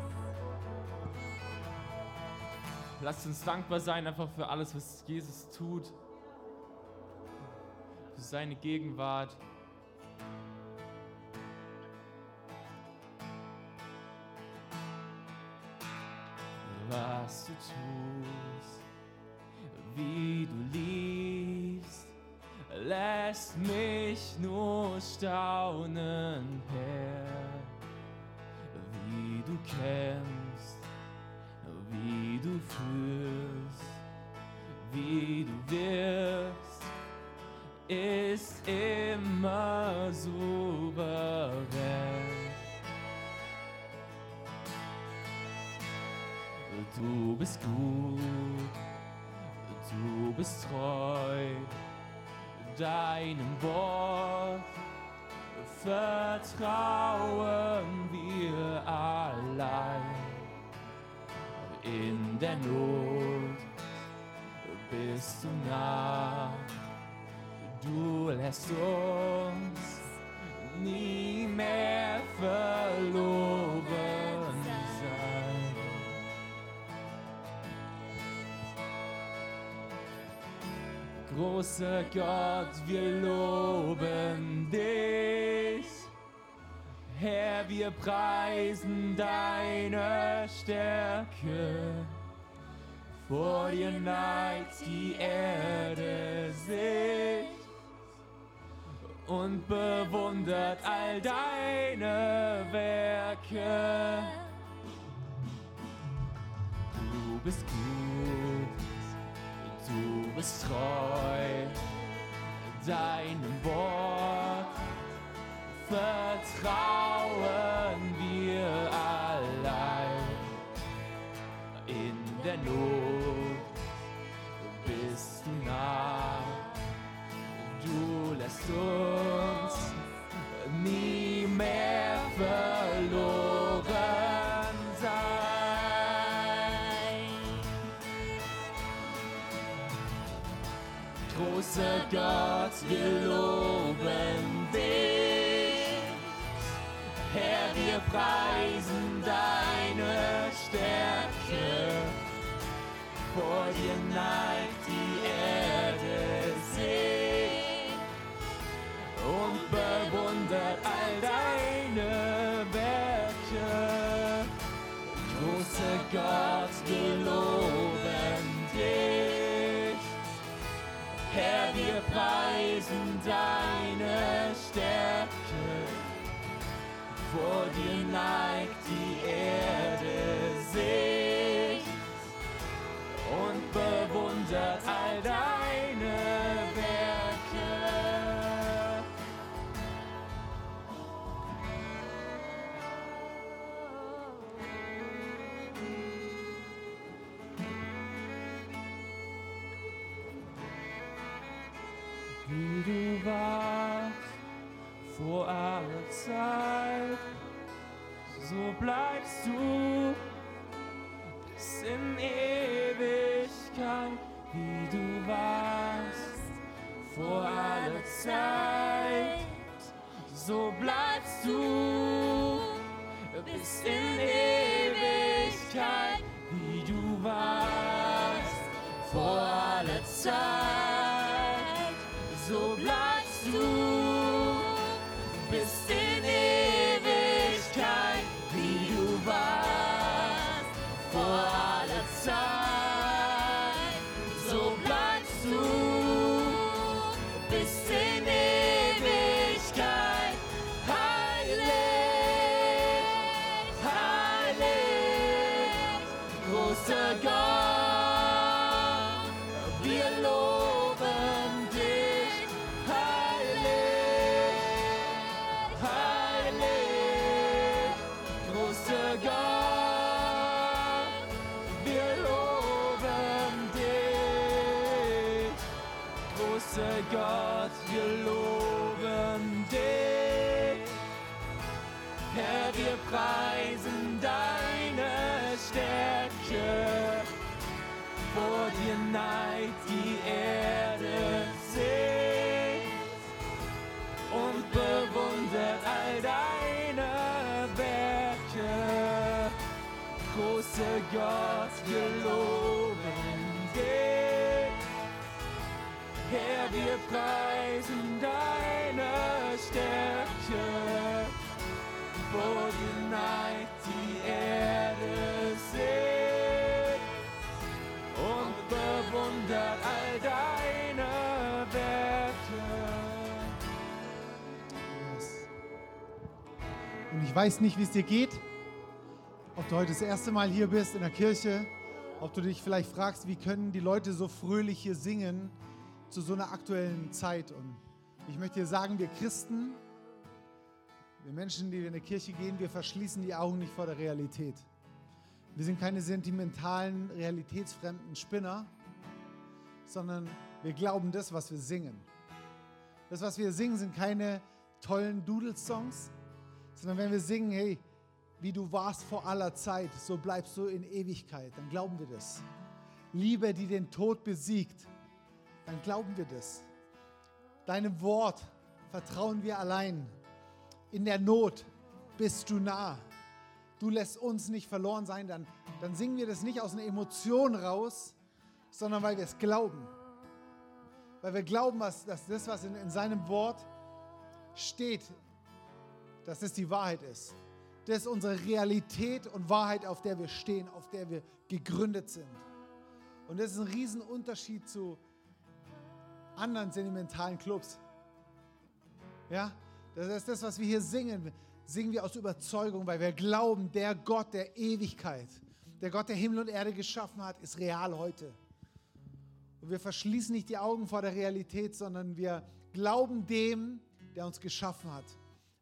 Lasst uns dankbar sein einfach für alles, was Jesus tut. Für seine Gegenwart. was du tust, wie du liebst, lässt mich nur staunen, Herr, wie du kämpfst, du führst, wie du wirkst, ist immer souverän. Du bist gut, du bist treu, deinem Wort vertrauen wir allein in der Not bist du nah. Du lässt uns nie mehr verloren sein. Großer Gott, wir loben dich. Herr, wir preisen deine Stärke. Vor dir neigt die Erde sich und bewundert all deine Werke. Du bist gut, du bist treu, deinem Wort vertrauen wir allein. In der Not bist du nah, du lässt uns nie mehr verloren sein. Großer Gott, wir preisen deine Stärke. Vor dir neigt die Erde sich und bewundert all deine Werke. Großer Gott, wir loben dich. Herr, wir preisen deine Stärke. Vor dir neigt die Erde sich und bewundert all deine Werke. Wie du warst vor aller Zeit, so bleibst du weiß nicht, wie es dir geht, ob du heute das erste Mal hier bist in der Kirche, ob du dich vielleicht fragst, wie können die Leute so fröhlich hier singen zu so einer aktuellen Zeit. Und ich möchte dir sagen, wir Christen, wir Menschen, die in die Kirche gehen, wir verschließen die Augen nicht vor der Realität. Wir sind keine sentimentalen, realitätsfremden Spinner, sondern wir glauben das, was wir singen. Das, was wir singen, sind keine tollen Dudelsongs, sondern wenn wir singen, hey, wie du warst vor aller Zeit, so bleibst du in Ewigkeit, dann glauben wir das. Liebe, die den Tod besiegt, dann glauben wir das. Deinem Wort vertrauen wir allein. In der Not bist du nah. Du lässt uns nicht verloren sein, dann, dann singen wir das nicht aus einer Emotion raus, sondern weil wir es glauben. Weil wir glauben, dass das, was in, in seinem Wort steht, dass das die Wahrheit ist. Das ist unsere Realität und Wahrheit, auf der wir stehen, auf der wir gegründet sind. Und das ist ein Riesenunterschied zu anderen sentimentalen Clubs. Ja, das ist das, was wir hier singen. Singen wir aus Überzeugung, weil wir glauben, der Gott der Ewigkeit, der Gott, der Himmel und Erde geschaffen hat, ist real heute. Und wir verschließen nicht die Augen vor der Realität, sondern wir glauben dem, der uns geschaffen hat.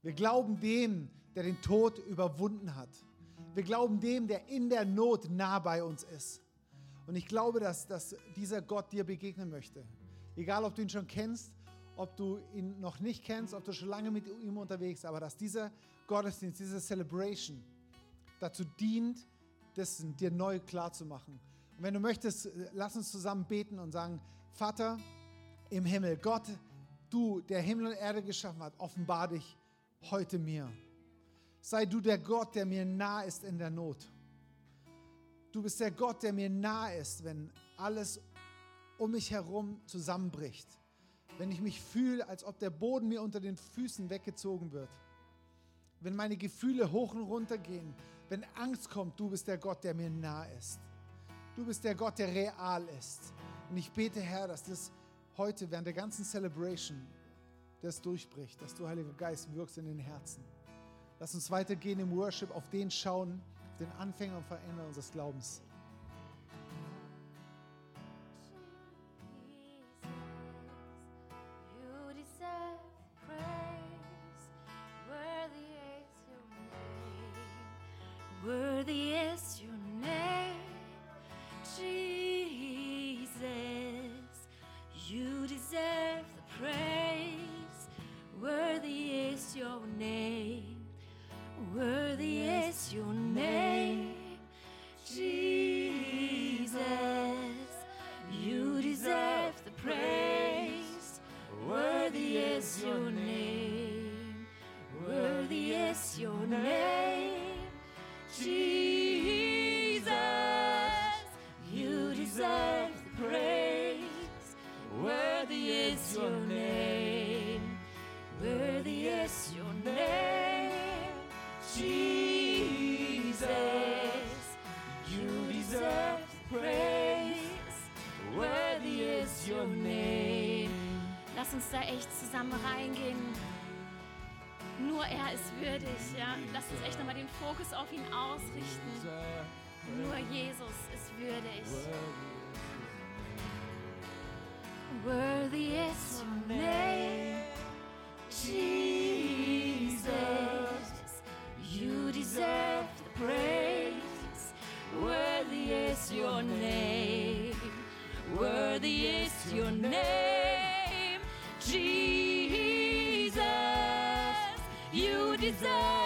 Wir glauben dem, der den Tod überwunden hat. Wir glauben dem, der in der Not nah bei uns ist. Und ich glaube, dass, dass dieser Gott dir begegnen möchte. Egal, ob du ihn schon kennst, ob du ihn noch nicht kennst, ob du schon lange mit ihm unterwegs bist, aber dass dieser Gottesdienst, diese Celebration dazu dient, das dir neu klar zu machen. Und wenn du möchtest, lass uns zusammen beten und sagen, Vater im Himmel, Gott, du, der Himmel und Erde geschaffen hat, offenbar dich heute mir. Sei du der Gott, der mir nah ist in der Not. Du bist der Gott, der mir nah ist, wenn alles um mich herum zusammenbricht. Wenn ich mich fühle, als ob der Boden mir unter den Füßen weggezogen wird. Wenn meine Gefühle hoch und runter gehen. Wenn Angst kommt, du bist der Gott, der mir nah ist. Du bist der Gott, der real ist. Und ich bete, Herr, dass das heute während der ganzen Celebration das durchbricht, dass du, Heiliger Geist, wirkst in den Herzen. Lass uns weitergehen im Worship, auf den schauen, den Anfänger und Veränder unseres Glaubens. desire.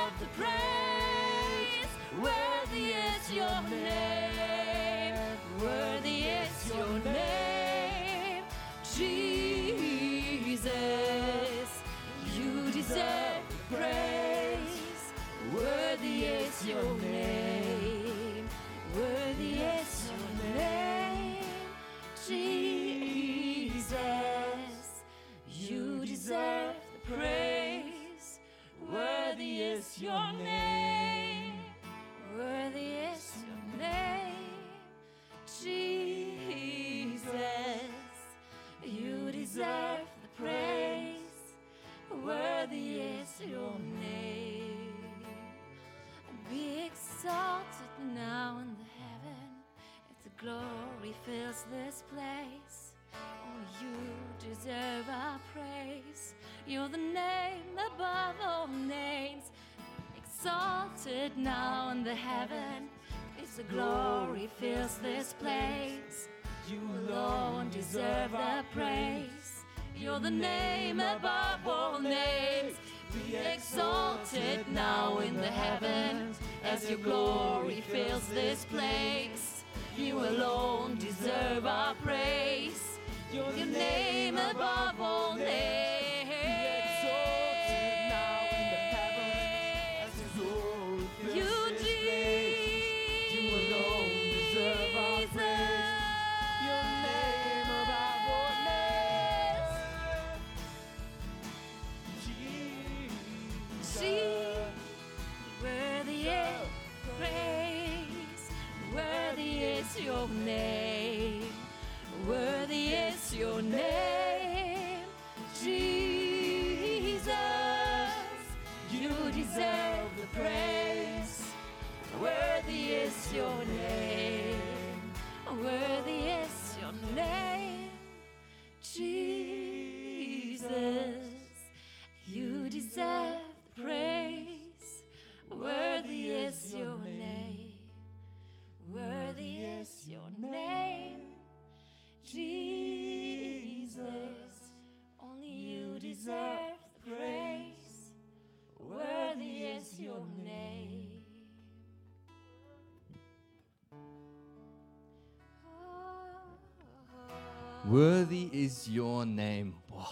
Worthy is your name. Boah,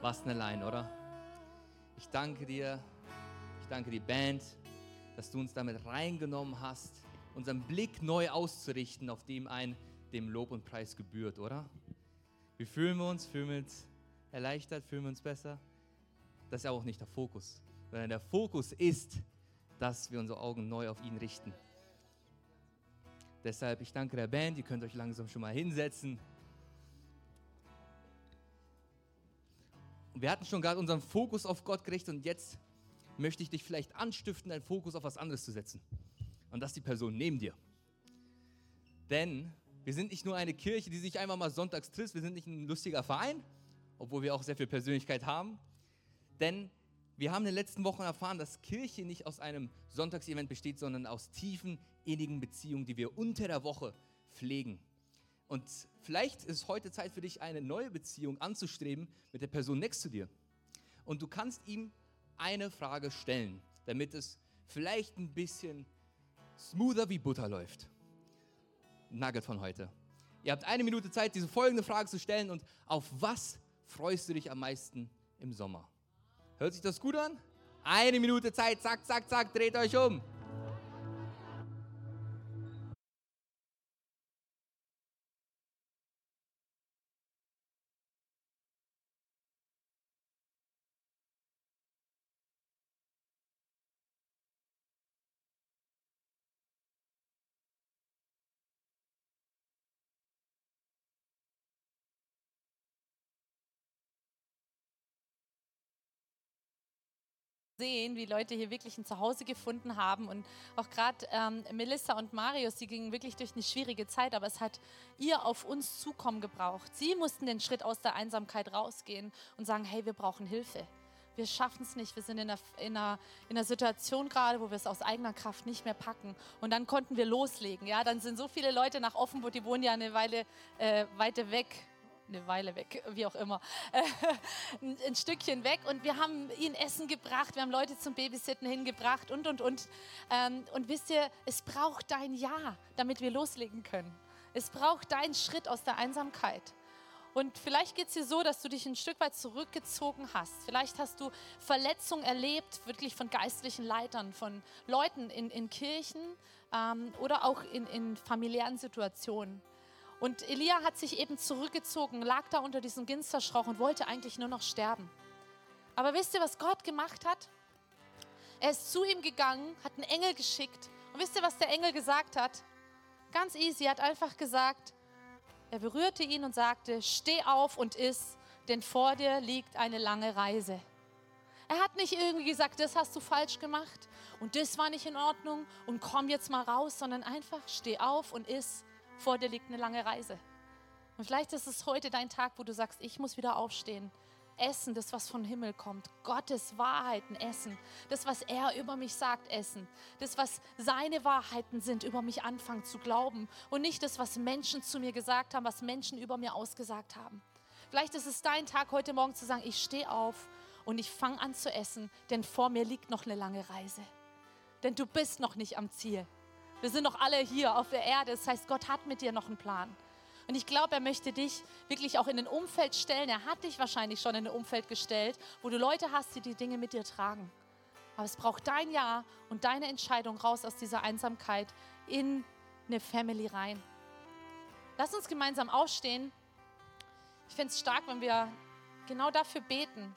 was eine Line, oder? Ich danke dir, ich danke die Band, dass du uns damit reingenommen hast, unseren Blick neu auszurichten, auf dem ein dem Lob und Preis gebührt, oder? Wie fühlen wir uns? Fühlen wir uns erleichtert? Fühlen wir uns besser? Das ist ja auch nicht der Fokus, sondern der Fokus ist, dass wir unsere Augen neu auf ihn richten. Deshalb, ich danke der Band, ihr könnt euch langsam schon mal hinsetzen. Wir hatten schon gerade unseren Fokus auf Gott gerichtet und jetzt möchte ich dich vielleicht anstiften, deinen Fokus auf was anderes zu setzen. Und das ist die Person neben dir. Denn wir sind nicht nur eine Kirche, die sich einfach mal sonntags trifft, wir sind nicht ein lustiger Verein, obwohl wir auch sehr viel Persönlichkeit haben. Denn wir haben in den letzten Wochen erfahren, dass Kirche nicht aus einem Sonntagsevent besteht, sondern aus tiefen, innigen Beziehungen, die wir unter der Woche pflegen. Und vielleicht ist heute Zeit für dich, eine neue Beziehung anzustreben mit der Person next zu dir. Und du kannst ihm eine Frage stellen, damit es vielleicht ein bisschen smoother wie Butter läuft. Nugget von heute. Ihr habt eine Minute Zeit, diese folgende Frage zu stellen und auf was freust du dich am meisten im Sommer? Hört sich das gut an? Eine Minute Zeit, zack, zack, zack, dreht euch um. Sehen, wie Leute hier wirklich ein Zuhause gefunden haben. Und auch gerade ähm, Melissa und Marius, sie gingen wirklich durch eine schwierige Zeit, aber es hat ihr auf uns zukommen gebraucht. Sie mussten den Schritt aus der Einsamkeit rausgehen und sagen, hey, wir brauchen Hilfe. Wir schaffen es nicht. Wir sind in einer, in, einer, in einer Situation gerade, wo wir es aus eigener Kraft nicht mehr packen. Und dann konnten wir loslegen. Ja, dann sind so viele Leute nach Offenburg, die wohnen ja eine Weile äh, weiter weg eine Weile weg, wie auch immer, ein, ein, Stückchen weg. Und wir haben ihnen Essen gebracht, wir haben Leute zum Babysitten hingebracht und, und, und. Ähm, und wisst ihr, es braucht dein Ja, damit wir loslegen können. Es braucht deinen Schritt aus der Einsamkeit. Und vielleicht geht es dir so, dass du dich ein Stück weit zurückgezogen hast. Vielleicht hast du Verletzungen erlebt, wirklich von geistlichen Leitern, von Leuten in, in Kirchen ähm, oder auch in, in familiären Situationen. Und Elia hat sich eben zurückgezogen, lag da unter diesem Ginsterstrauch und wollte eigentlich nur noch sterben. Aber wisst ihr, was Gott gemacht hat? Er ist zu ihm gegangen, hat einen Engel geschickt. Und wisst ihr, was der Engel gesagt hat? Ganz easy, er hat einfach gesagt, er berührte ihn und sagte, steh auf und iss, denn vor dir liegt eine lange Reise. Er hat nicht irgendwie gesagt, das hast du falsch gemacht und das war nicht in Ordnung und komm jetzt mal raus, sondern einfach steh auf und iss, vor dir liegt eine lange Reise. Und vielleicht ist es heute dein Tag, wo du sagst, ich muss wieder aufstehen. Essen, das, was vom Himmel kommt. Gottes Wahrheiten essen. Das, was er über mich sagt, essen. Das, was seine Wahrheiten sind, über mich anfangen zu glauben. Und nicht das, was Menschen zu mir gesagt haben, was Menschen über mir ausgesagt haben. Vielleicht ist es dein Tag heute Morgen zu sagen, ich stehe auf und ich fange an zu essen, denn vor mir liegt noch eine lange Reise. Denn du bist noch nicht am Ziel. Wir sind noch alle hier auf der Erde. Das heißt, Gott hat mit dir noch einen Plan. Und ich glaube, er möchte dich wirklich auch in ein Umfeld stellen. Er hat dich wahrscheinlich schon in ein Umfeld gestellt, wo du Leute hast, die die Dinge mit dir tragen. Aber es braucht dein Ja und deine Entscheidung raus aus dieser Einsamkeit in eine Family rein. Lass uns gemeinsam aufstehen. Ich finde es stark, wenn wir genau dafür beten.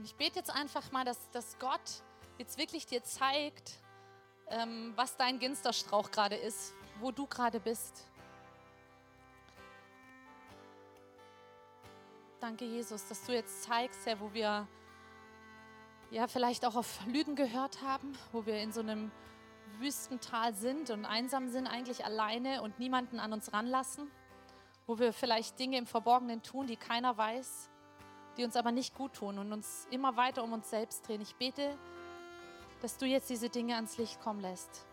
Und ich bete jetzt einfach mal, dass, dass Gott jetzt wirklich dir zeigt, ähm, was dein Ginsterstrauch gerade ist, wo du gerade bist. Danke, Jesus, dass du jetzt zeigst, Herr, wo wir ja vielleicht auch auf Lügen gehört haben, wo wir in so einem Wüstental sind und einsam sind, eigentlich alleine und niemanden an uns ranlassen, wo wir vielleicht Dinge im Verborgenen tun, die keiner weiß, die uns aber nicht gut tun und uns immer weiter um uns selbst drehen. Ich bete, dass du jetzt diese Dinge ans Licht kommen lässt.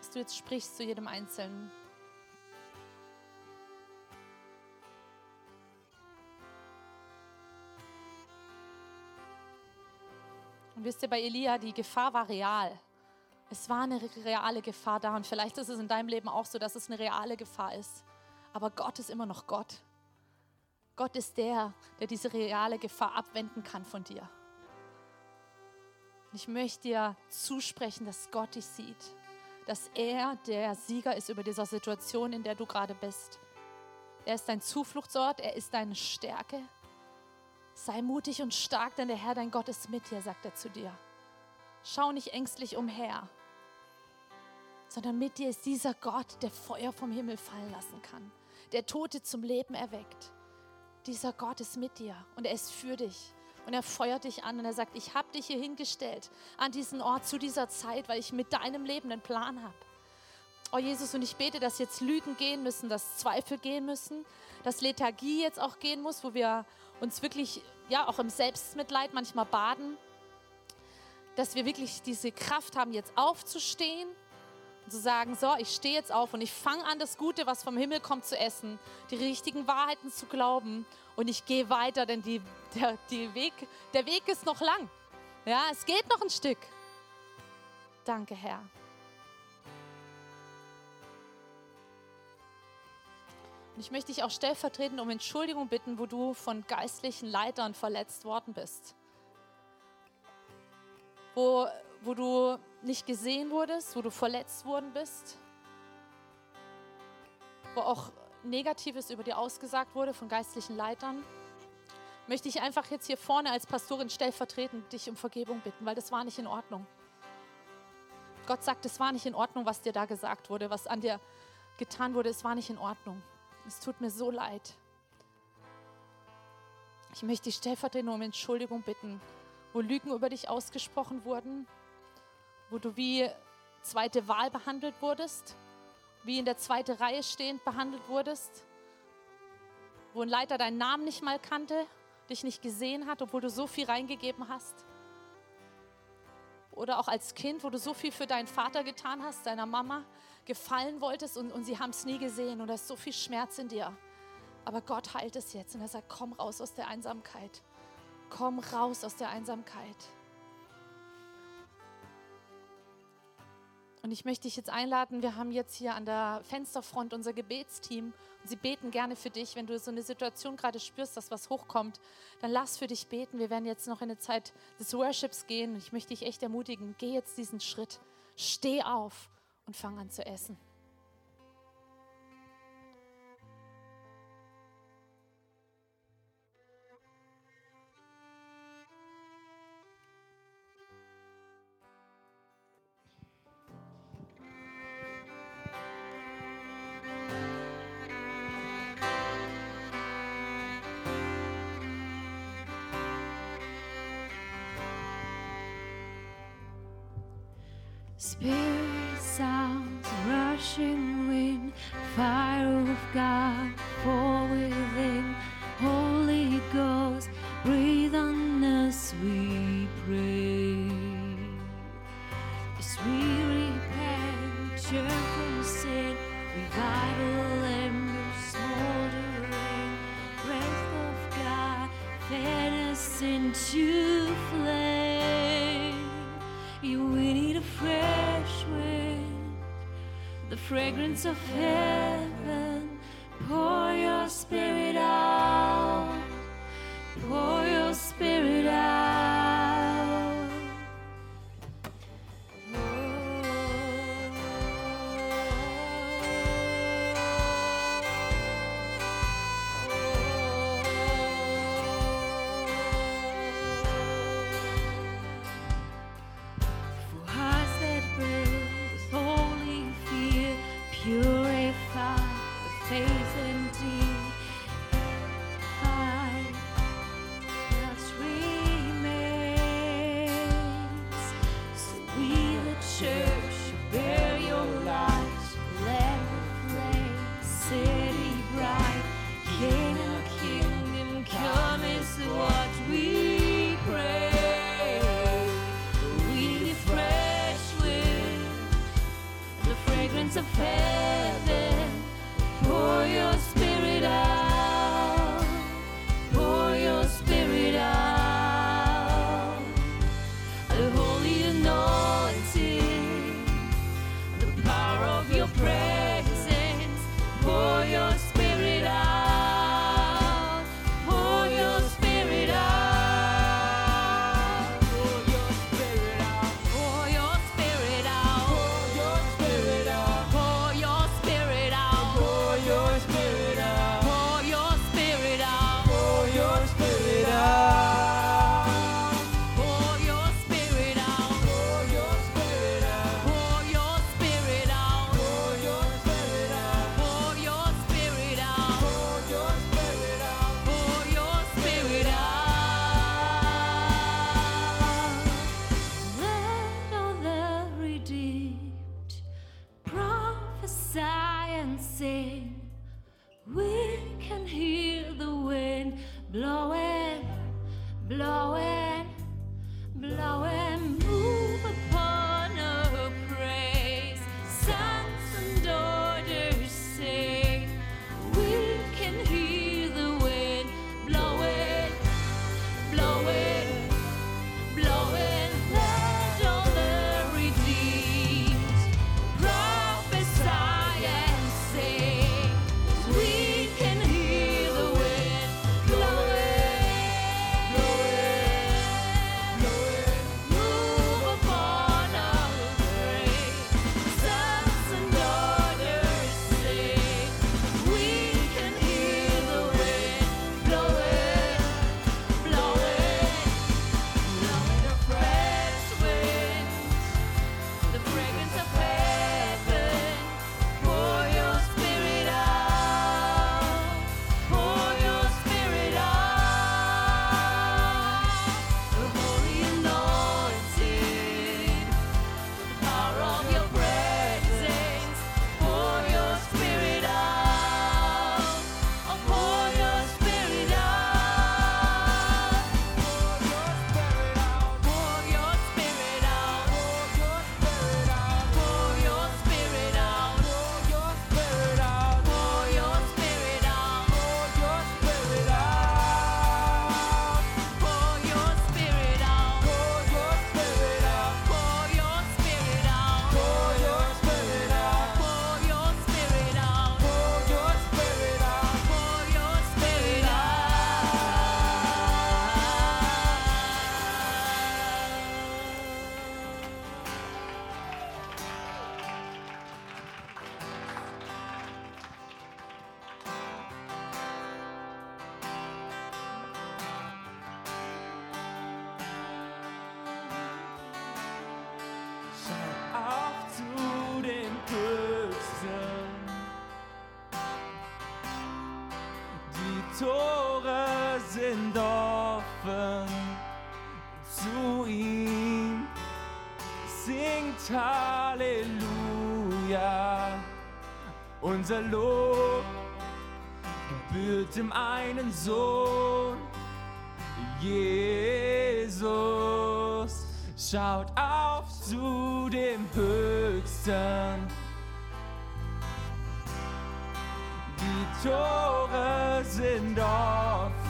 Dass du jetzt sprichst zu jedem Einzelnen. Und wisst ihr, bei Elia, die Gefahr war real. Es war eine reale Gefahr da und vielleicht ist es in deinem Leben auch so, dass es eine reale Gefahr ist. Aber Gott ist immer noch Gott. Gott ist der, der diese reale Gefahr abwenden kann von dir. Ich möchte dir zusprechen, dass Gott dich sieht, dass er der Sieger ist über dieser Situation, in der du gerade bist. Er ist dein Zufluchtsort, er ist deine Stärke. Sei mutig und stark, denn der Herr, dein Gott, ist mit dir, sagt er zu dir. Schau nicht ängstlich umher, sondern mit dir ist dieser Gott, der Feuer vom Himmel fallen lassen kann, der Tote zum Leben erweckt. Dieser Gott ist mit dir und er ist für dich. Und er feuert dich an und er sagt, ich habe dich hier hingestellt an diesen Ort zu dieser Zeit, weil ich mit deinem Leben einen Plan habe. Oh Jesus, und ich bete, dass jetzt Lügen gehen müssen, dass Zweifel gehen müssen, dass Lethargie jetzt auch gehen muss, wo wir uns wirklich, ja, auch im Selbstmitleid manchmal baden, dass wir wirklich diese Kraft haben, jetzt aufzustehen und zu sagen, so, ich stehe jetzt auf und ich fange an, das Gute, was vom Himmel kommt, zu essen, die richtigen Wahrheiten zu glauben und ich gehe weiter, denn die, der, die Weg, der Weg ist noch lang. Ja, es geht noch ein Stück. Danke, Herr. Und ich möchte dich auch stellvertretend um Entschuldigung bitten, wo du von geistlichen Leitern verletzt worden bist. Wo, wo du nicht gesehen wurdest, wo du verletzt worden bist. Wo auch Negatives über dir ausgesagt wurde von geistlichen Leitern. Möchte ich einfach jetzt hier vorne als Pastorin stellvertretend dich um Vergebung bitten, weil das war nicht in Ordnung. Gott sagt, es war nicht in Ordnung, was dir da gesagt wurde, was an dir getan wurde. Es war nicht in Ordnung. Es tut mir so leid. Ich möchte dich stellvertretend um Entschuldigung bitten, wo Lügen über dich ausgesprochen wurden, wo du wie zweite Wahl behandelt wurdest, wie in der zweiten Reihe stehend behandelt wurdest, wo ein Leiter deinen Namen nicht mal kannte, dich nicht gesehen hat, obwohl du so viel reingegeben hast. Oder auch als Kind, wo du so viel für deinen Vater getan hast, deiner Mama, gefallen wolltest und, und sie haben es nie gesehen und da ist so viel Schmerz in dir. Aber Gott heilt es jetzt und er sagt, komm raus aus der Einsamkeit. Komm raus aus der Einsamkeit. Und ich möchte dich jetzt einladen, wir haben jetzt hier an der Fensterfront unser Gebetsteam und sie beten gerne für dich. Wenn du so eine Situation gerade spürst, dass was hochkommt, dann lass für dich beten. Wir werden jetzt noch in eine Zeit des Worships gehen. Ich möchte dich echt ermutigen, geh jetzt diesen Schritt. Steh auf und fang an zu essen. of him. schön.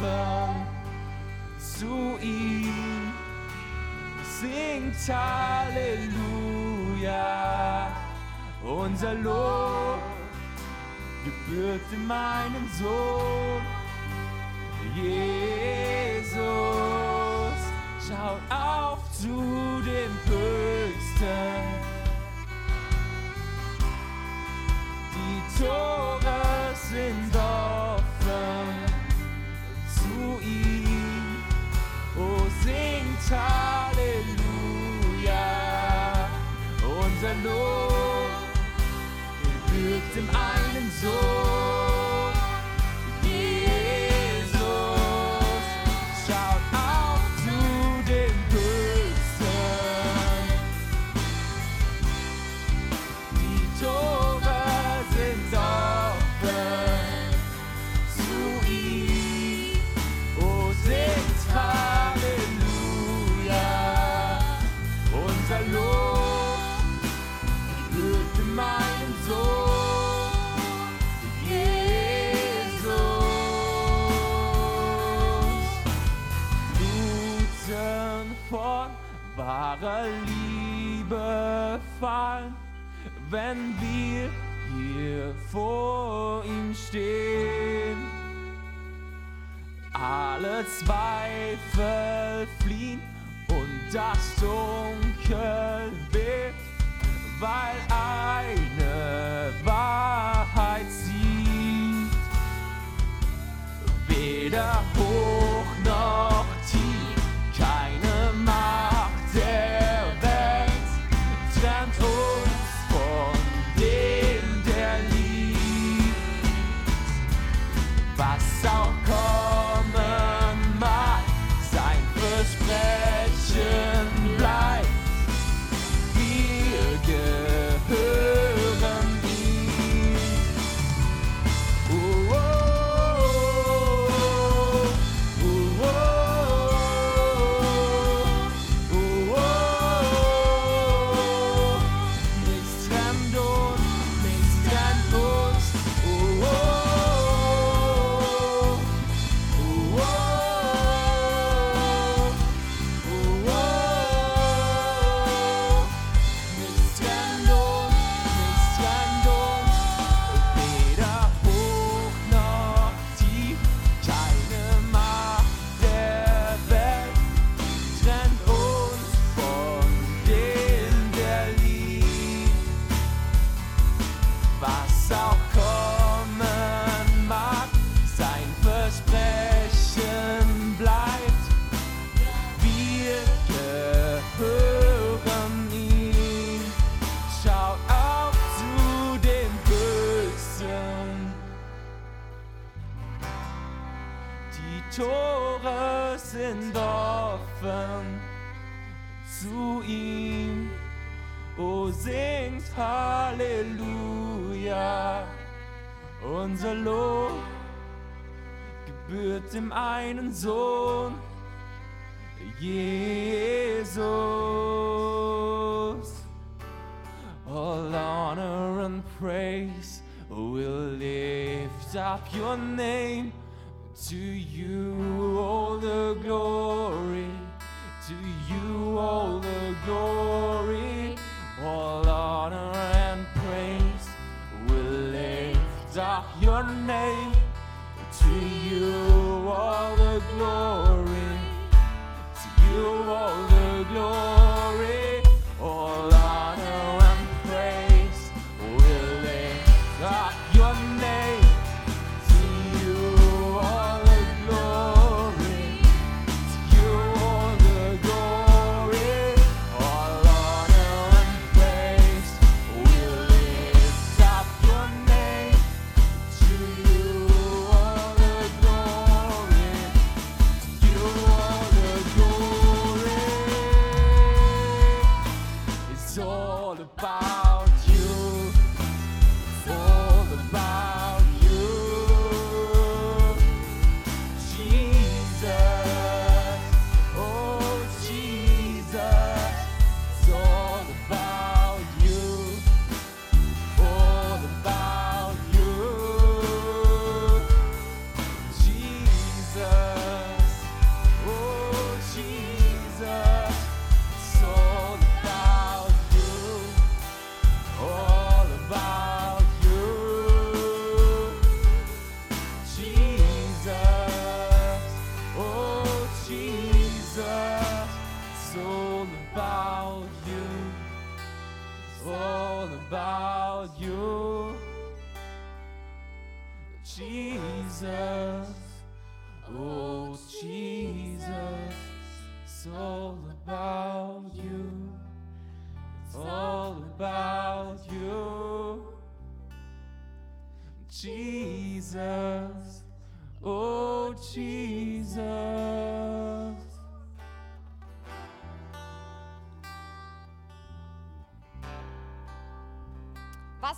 Stürmen zu ihm. Singt Halleluja, unser Lob gebührt meinem Sohn Jesus. Schaut auf zu dem Höchsten. Die Tore sind offen. verlor. Er wird dem einen Sohn. wenn wir hier vor ihm stehen. Alle Zweifel fliehen und das Dunkel weht, weil eine Wahrheit sieht. Weder 发烧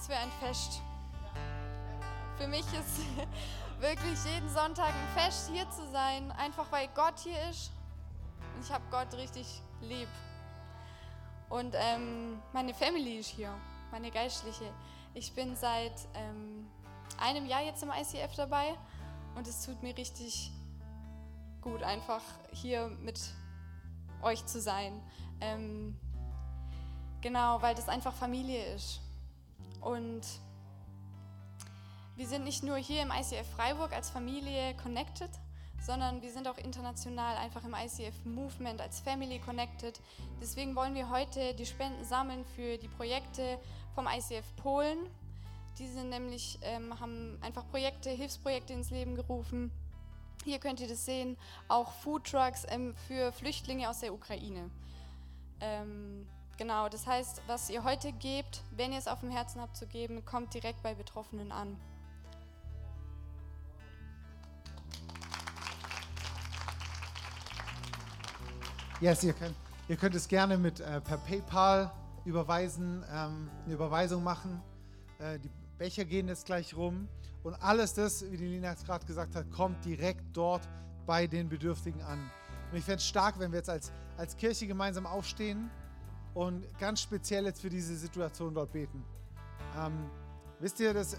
was für ein Fest. Für mich ist [laughs] wirklich jeden Sonntag ein Fest, hier zu sein, einfach weil Gott hier ist. Und ich habe Gott richtig lieb. Und ähm, meine Family ist hier, meine Geistliche. Ich bin seit ähm, einem Jahr jetzt im ICF dabei und es tut mir richtig gut, einfach hier mit euch zu sein. Ähm, genau, weil das einfach Familie ist. Und wir sind nicht nur hier im ICF Freiburg als Familie connected, sondern wir sind auch international einfach im ICF Movement als Family connected. Deswegen wollen wir heute die Spenden sammeln für die Projekte vom ICF Polen. Die sind nämlich, ähm, haben einfach Projekte, Hilfsprojekte ins Leben gerufen. Hier könnt ihr das sehen, auch Food Trucks ähm, für Flüchtlinge aus der Ukraine. Ähm, genau, das heißt, was ihr heute gebt, wenn ihr es auf dem Herzen habt zu geben, kommt direkt bei Betroffenen an. Yes, ihr könnt, ihr könnt es gerne mit äh, per PayPal überweisen, ähm, eine Überweisung machen. Äh, die Becher gehen jetzt gleich rum. Und alles das, wie die Lina gerade gesagt hat, kommt direkt dort bei den Bedürftigen an. Und ich fände es stark, wenn wir jetzt als, als Kirche gemeinsam aufstehen und ganz speziell jetzt für diese Situation dort beten. Ähm, wisst ihr, dass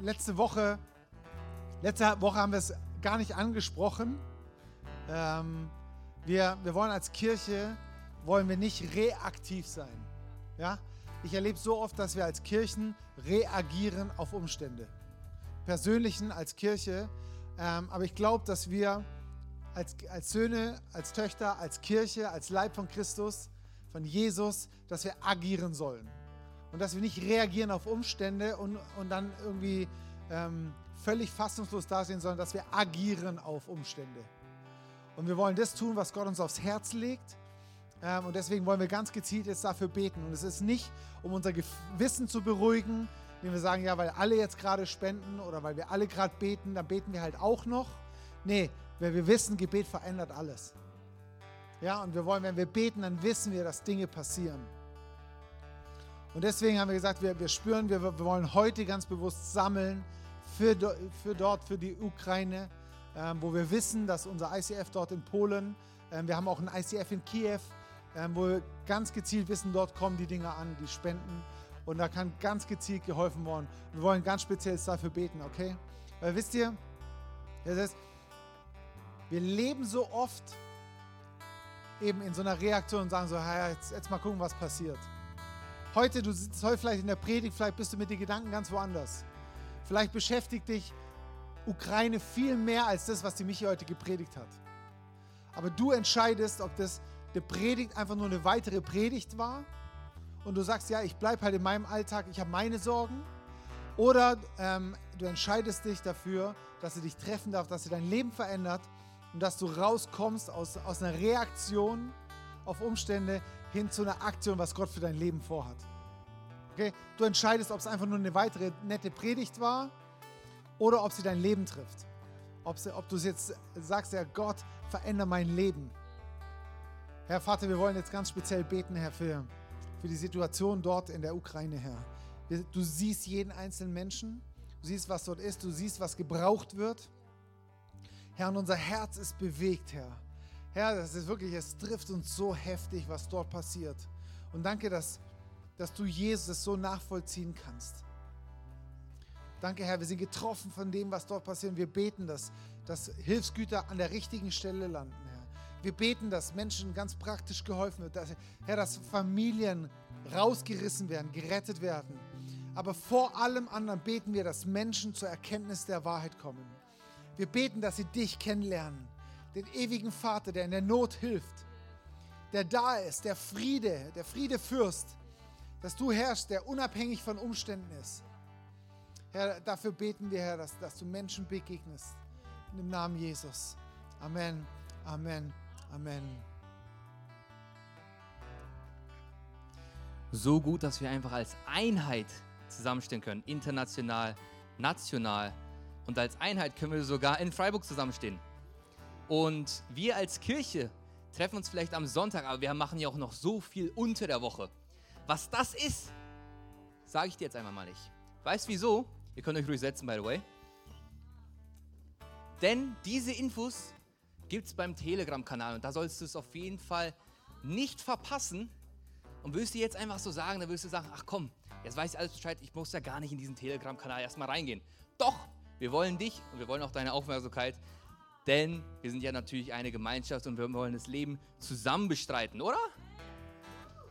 letzte Woche, letzte Woche haben wir es gar nicht angesprochen. Ähm, wir, wir wollen als Kirche, wollen wir nicht reaktiv sein. Ja? Ich erlebe so oft, dass wir als Kirchen reagieren auf Umstände. Persönlichen als Kirche. Ähm, aber ich glaube, dass wir als, als Söhne, als Töchter, als Kirche, als Leib von Christus, von Jesus, dass wir agieren sollen. Und dass wir nicht reagieren auf Umstände und, und dann irgendwie ähm, völlig fassungslos dastehen, sondern dass wir agieren auf Umstände. Und wir wollen das tun, was Gott uns aufs Herz legt. Ähm, und deswegen wollen wir ganz gezielt jetzt dafür beten. Und es ist nicht, um unser Gewissen zu beruhigen, indem wir sagen, ja, weil alle jetzt gerade spenden oder weil wir alle gerade beten, dann beten wir halt auch noch. Nee, weil wir wissen, Gebet verändert alles. Ja, und wir wollen, wenn wir beten, dann wissen wir, dass Dinge passieren. Und deswegen haben wir gesagt, wir, wir spüren, wir, wir wollen heute ganz bewusst sammeln für, für dort, für die Ukraine, ähm, wo wir wissen, dass unser ICF dort in Polen, ähm, wir haben auch ein ICF in Kiew, ähm, wo wir ganz gezielt wissen, dort kommen die Dinge an, die Spenden. Und da kann ganz gezielt geholfen werden. Wir wollen ganz speziell dafür beten, okay? Weil wisst ihr, das heißt, wir leben so oft eben in so einer Reaktion und sagen so, ja, jetzt, jetzt mal gucken, was passiert. Heute, du sitzt heute vielleicht in der Predigt, vielleicht bist du mit den Gedanken ganz woanders. Vielleicht beschäftigt dich Ukraine viel mehr als das, was die Michi heute gepredigt hat. Aber du entscheidest, ob das eine Predigt einfach nur eine weitere Predigt war und du sagst, ja, ich bleibe halt in meinem Alltag, ich habe meine Sorgen. Oder ähm, du entscheidest dich dafür, dass sie dich treffen darf, dass sie dein Leben verändert und dass du rauskommst aus, aus einer Reaktion auf Umstände hin zu einer Aktion, was Gott für dein Leben vorhat. Okay? Du entscheidest, ob es einfach nur eine weitere nette Predigt war oder ob sie dein Leben trifft. Ob, sie, ob du jetzt sagst, Herr Gott, verändere mein Leben. Herr Vater, wir wollen jetzt ganz speziell beten, Herr, für, für die Situation dort in der Ukraine, Herr. Du siehst jeden einzelnen Menschen, du siehst, was dort ist, du siehst, was gebraucht wird. Herr, und unser Herz ist bewegt, Herr. Herr, das ist wirklich, es trifft uns so heftig, was dort passiert. Und danke, dass, dass du Jesus so nachvollziehen kannst. Danke, Herr, wir sind getroffen von dem, was dort passiert. Wir beten, dass, dass Hilfsgüter an der richtigen Stelle landen, Herr. Wir beten, dass Menschen ganz praktisch geholfen wird. Dass, Herr, dass Familien rausgerissen werden, gerettet werden. Aber vor allem anderen beten wir, dass Menschen zur Erkenntnis der Wahrheit kommen. Wir beten, dass sie dich kennenlernen, den ewigen Vater, der in der Not hilft, der da ist, der Friede, der Friedefürst, dass du herrschst, der unabhängig von Umständen ist. Herr, dafür beten wir, Herr, dass, dass du Menschen begegnest. In dem Namen Jesus. Amen, Amen, Amen. So gut, dass wir einfach als Einheit zusammenstehen können. International, national. Und als Einheit können wir sogar in Freiburg zusammenstehen. Und wir als Kirche treffen uns vielleicht am Sonntag, aber wir machen ja auch noch so viel unter der Woche. Was das ist, sage ich dir jetzt einmal mal nicht. Weißt wieso? Ihr könnt euch ruhig setzen, by the way. Denn diese Infos gibt es beim Telegram-Kanal und da sollst du es auf jeden Fall nicht verpassen. Und würdest du jetzt einfach so sagen, dann würdest du sagen, ach komm, jetzt weiß ich alles Bescheid, ich muss ja gar nicht in diesen Telegram-Kanal erstmal reingehen. Doch, wir wollen dich und wir wollen auch deine Aufmerksamkeit Denn wir sind ja natürlich eine Gemeinschaft und wir wollen das Leben zusammen bestreiten, oder?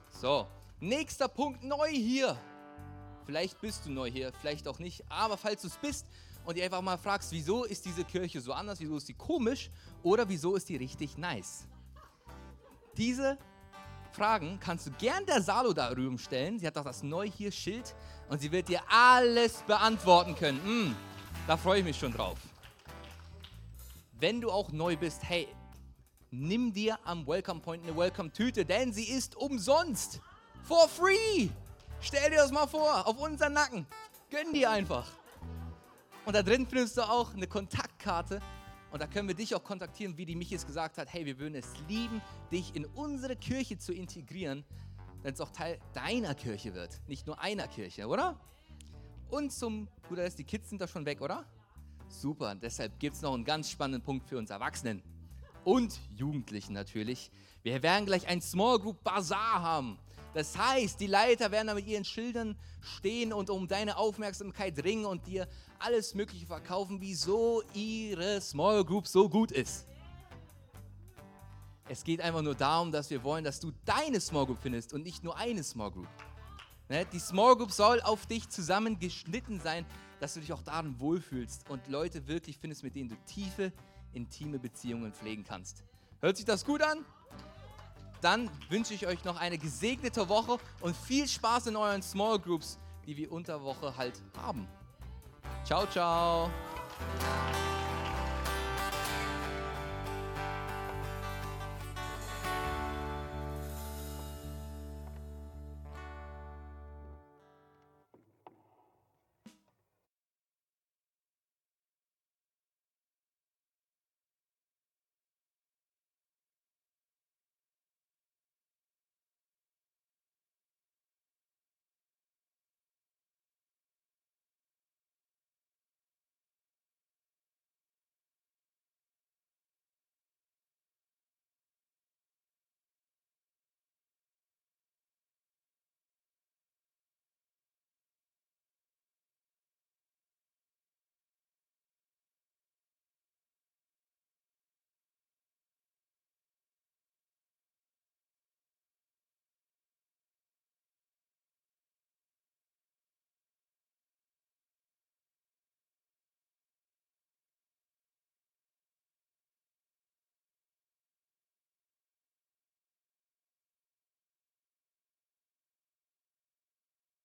So, nächster Punkt neu hier. Vielleicht bist du neu hier, vielleicht auch nicht. Aber falls du es bist und dir einfach mal fragst, wieso ist diese Kirche so anders, wieso ist sie komisch oder wieso ist die richtig nice? Diese Fragen kannst du gern der Salo da drüben stellen. Sie hat doch das neu hier Schild und sie wird dir alles beantworten können. Mm, da freue ich mich schon drauf. Wenn du auch neu bist, hey, nimm dir am Welcome Point eine Welcome-Tüte, denn sie ist umsonst. For free. Stell dir das mal vor, auf unseren Nacken. Gönn dir einfach. Und da drin findest du auch eine Kontaktkarte. Und da können wir dich auch kontaktieren, wie die Michis gesagt hat. Hey, wir würden es lieben, dich in unsere Kirche zu integrieren, wenn es auch Teil deiner Kirche wird. Nicht nur einer Kirche, oder? Und zum guter Letzt, die Kids sind da schon weg, oder? Super, deshalb gibt es noch einen ganz spannenden Punkt für uns Erwachsenen und Jugendlichen natürlich. Wir werden gleich ein Small Group Bazaar haben. Das heißt, die Leiter werden da mit ihren Schildern stehen und um deine Aufmerksamkeit ringen und dir alles Mögliche verkaufen, wieso ihre Small Group so gut ist. Es geht einfach nur darum, dass wir wollen, dass du deine Small Group findest und nicht nur eine Small Group. Ne? Die Small Group soll auf dich zusammengeschnitten sein, dass du dich auch darin wohlfühlst und Leute wirklich findest, mit denen du tiefe, intime Beziehungen pflegen kannst. Hört sich das gut an? Dann wünsche ich euch noch eine gesegnete Woche und viel Spaß in euren Small Groups, die wir unter Woche halt haben. Ciao, ciao.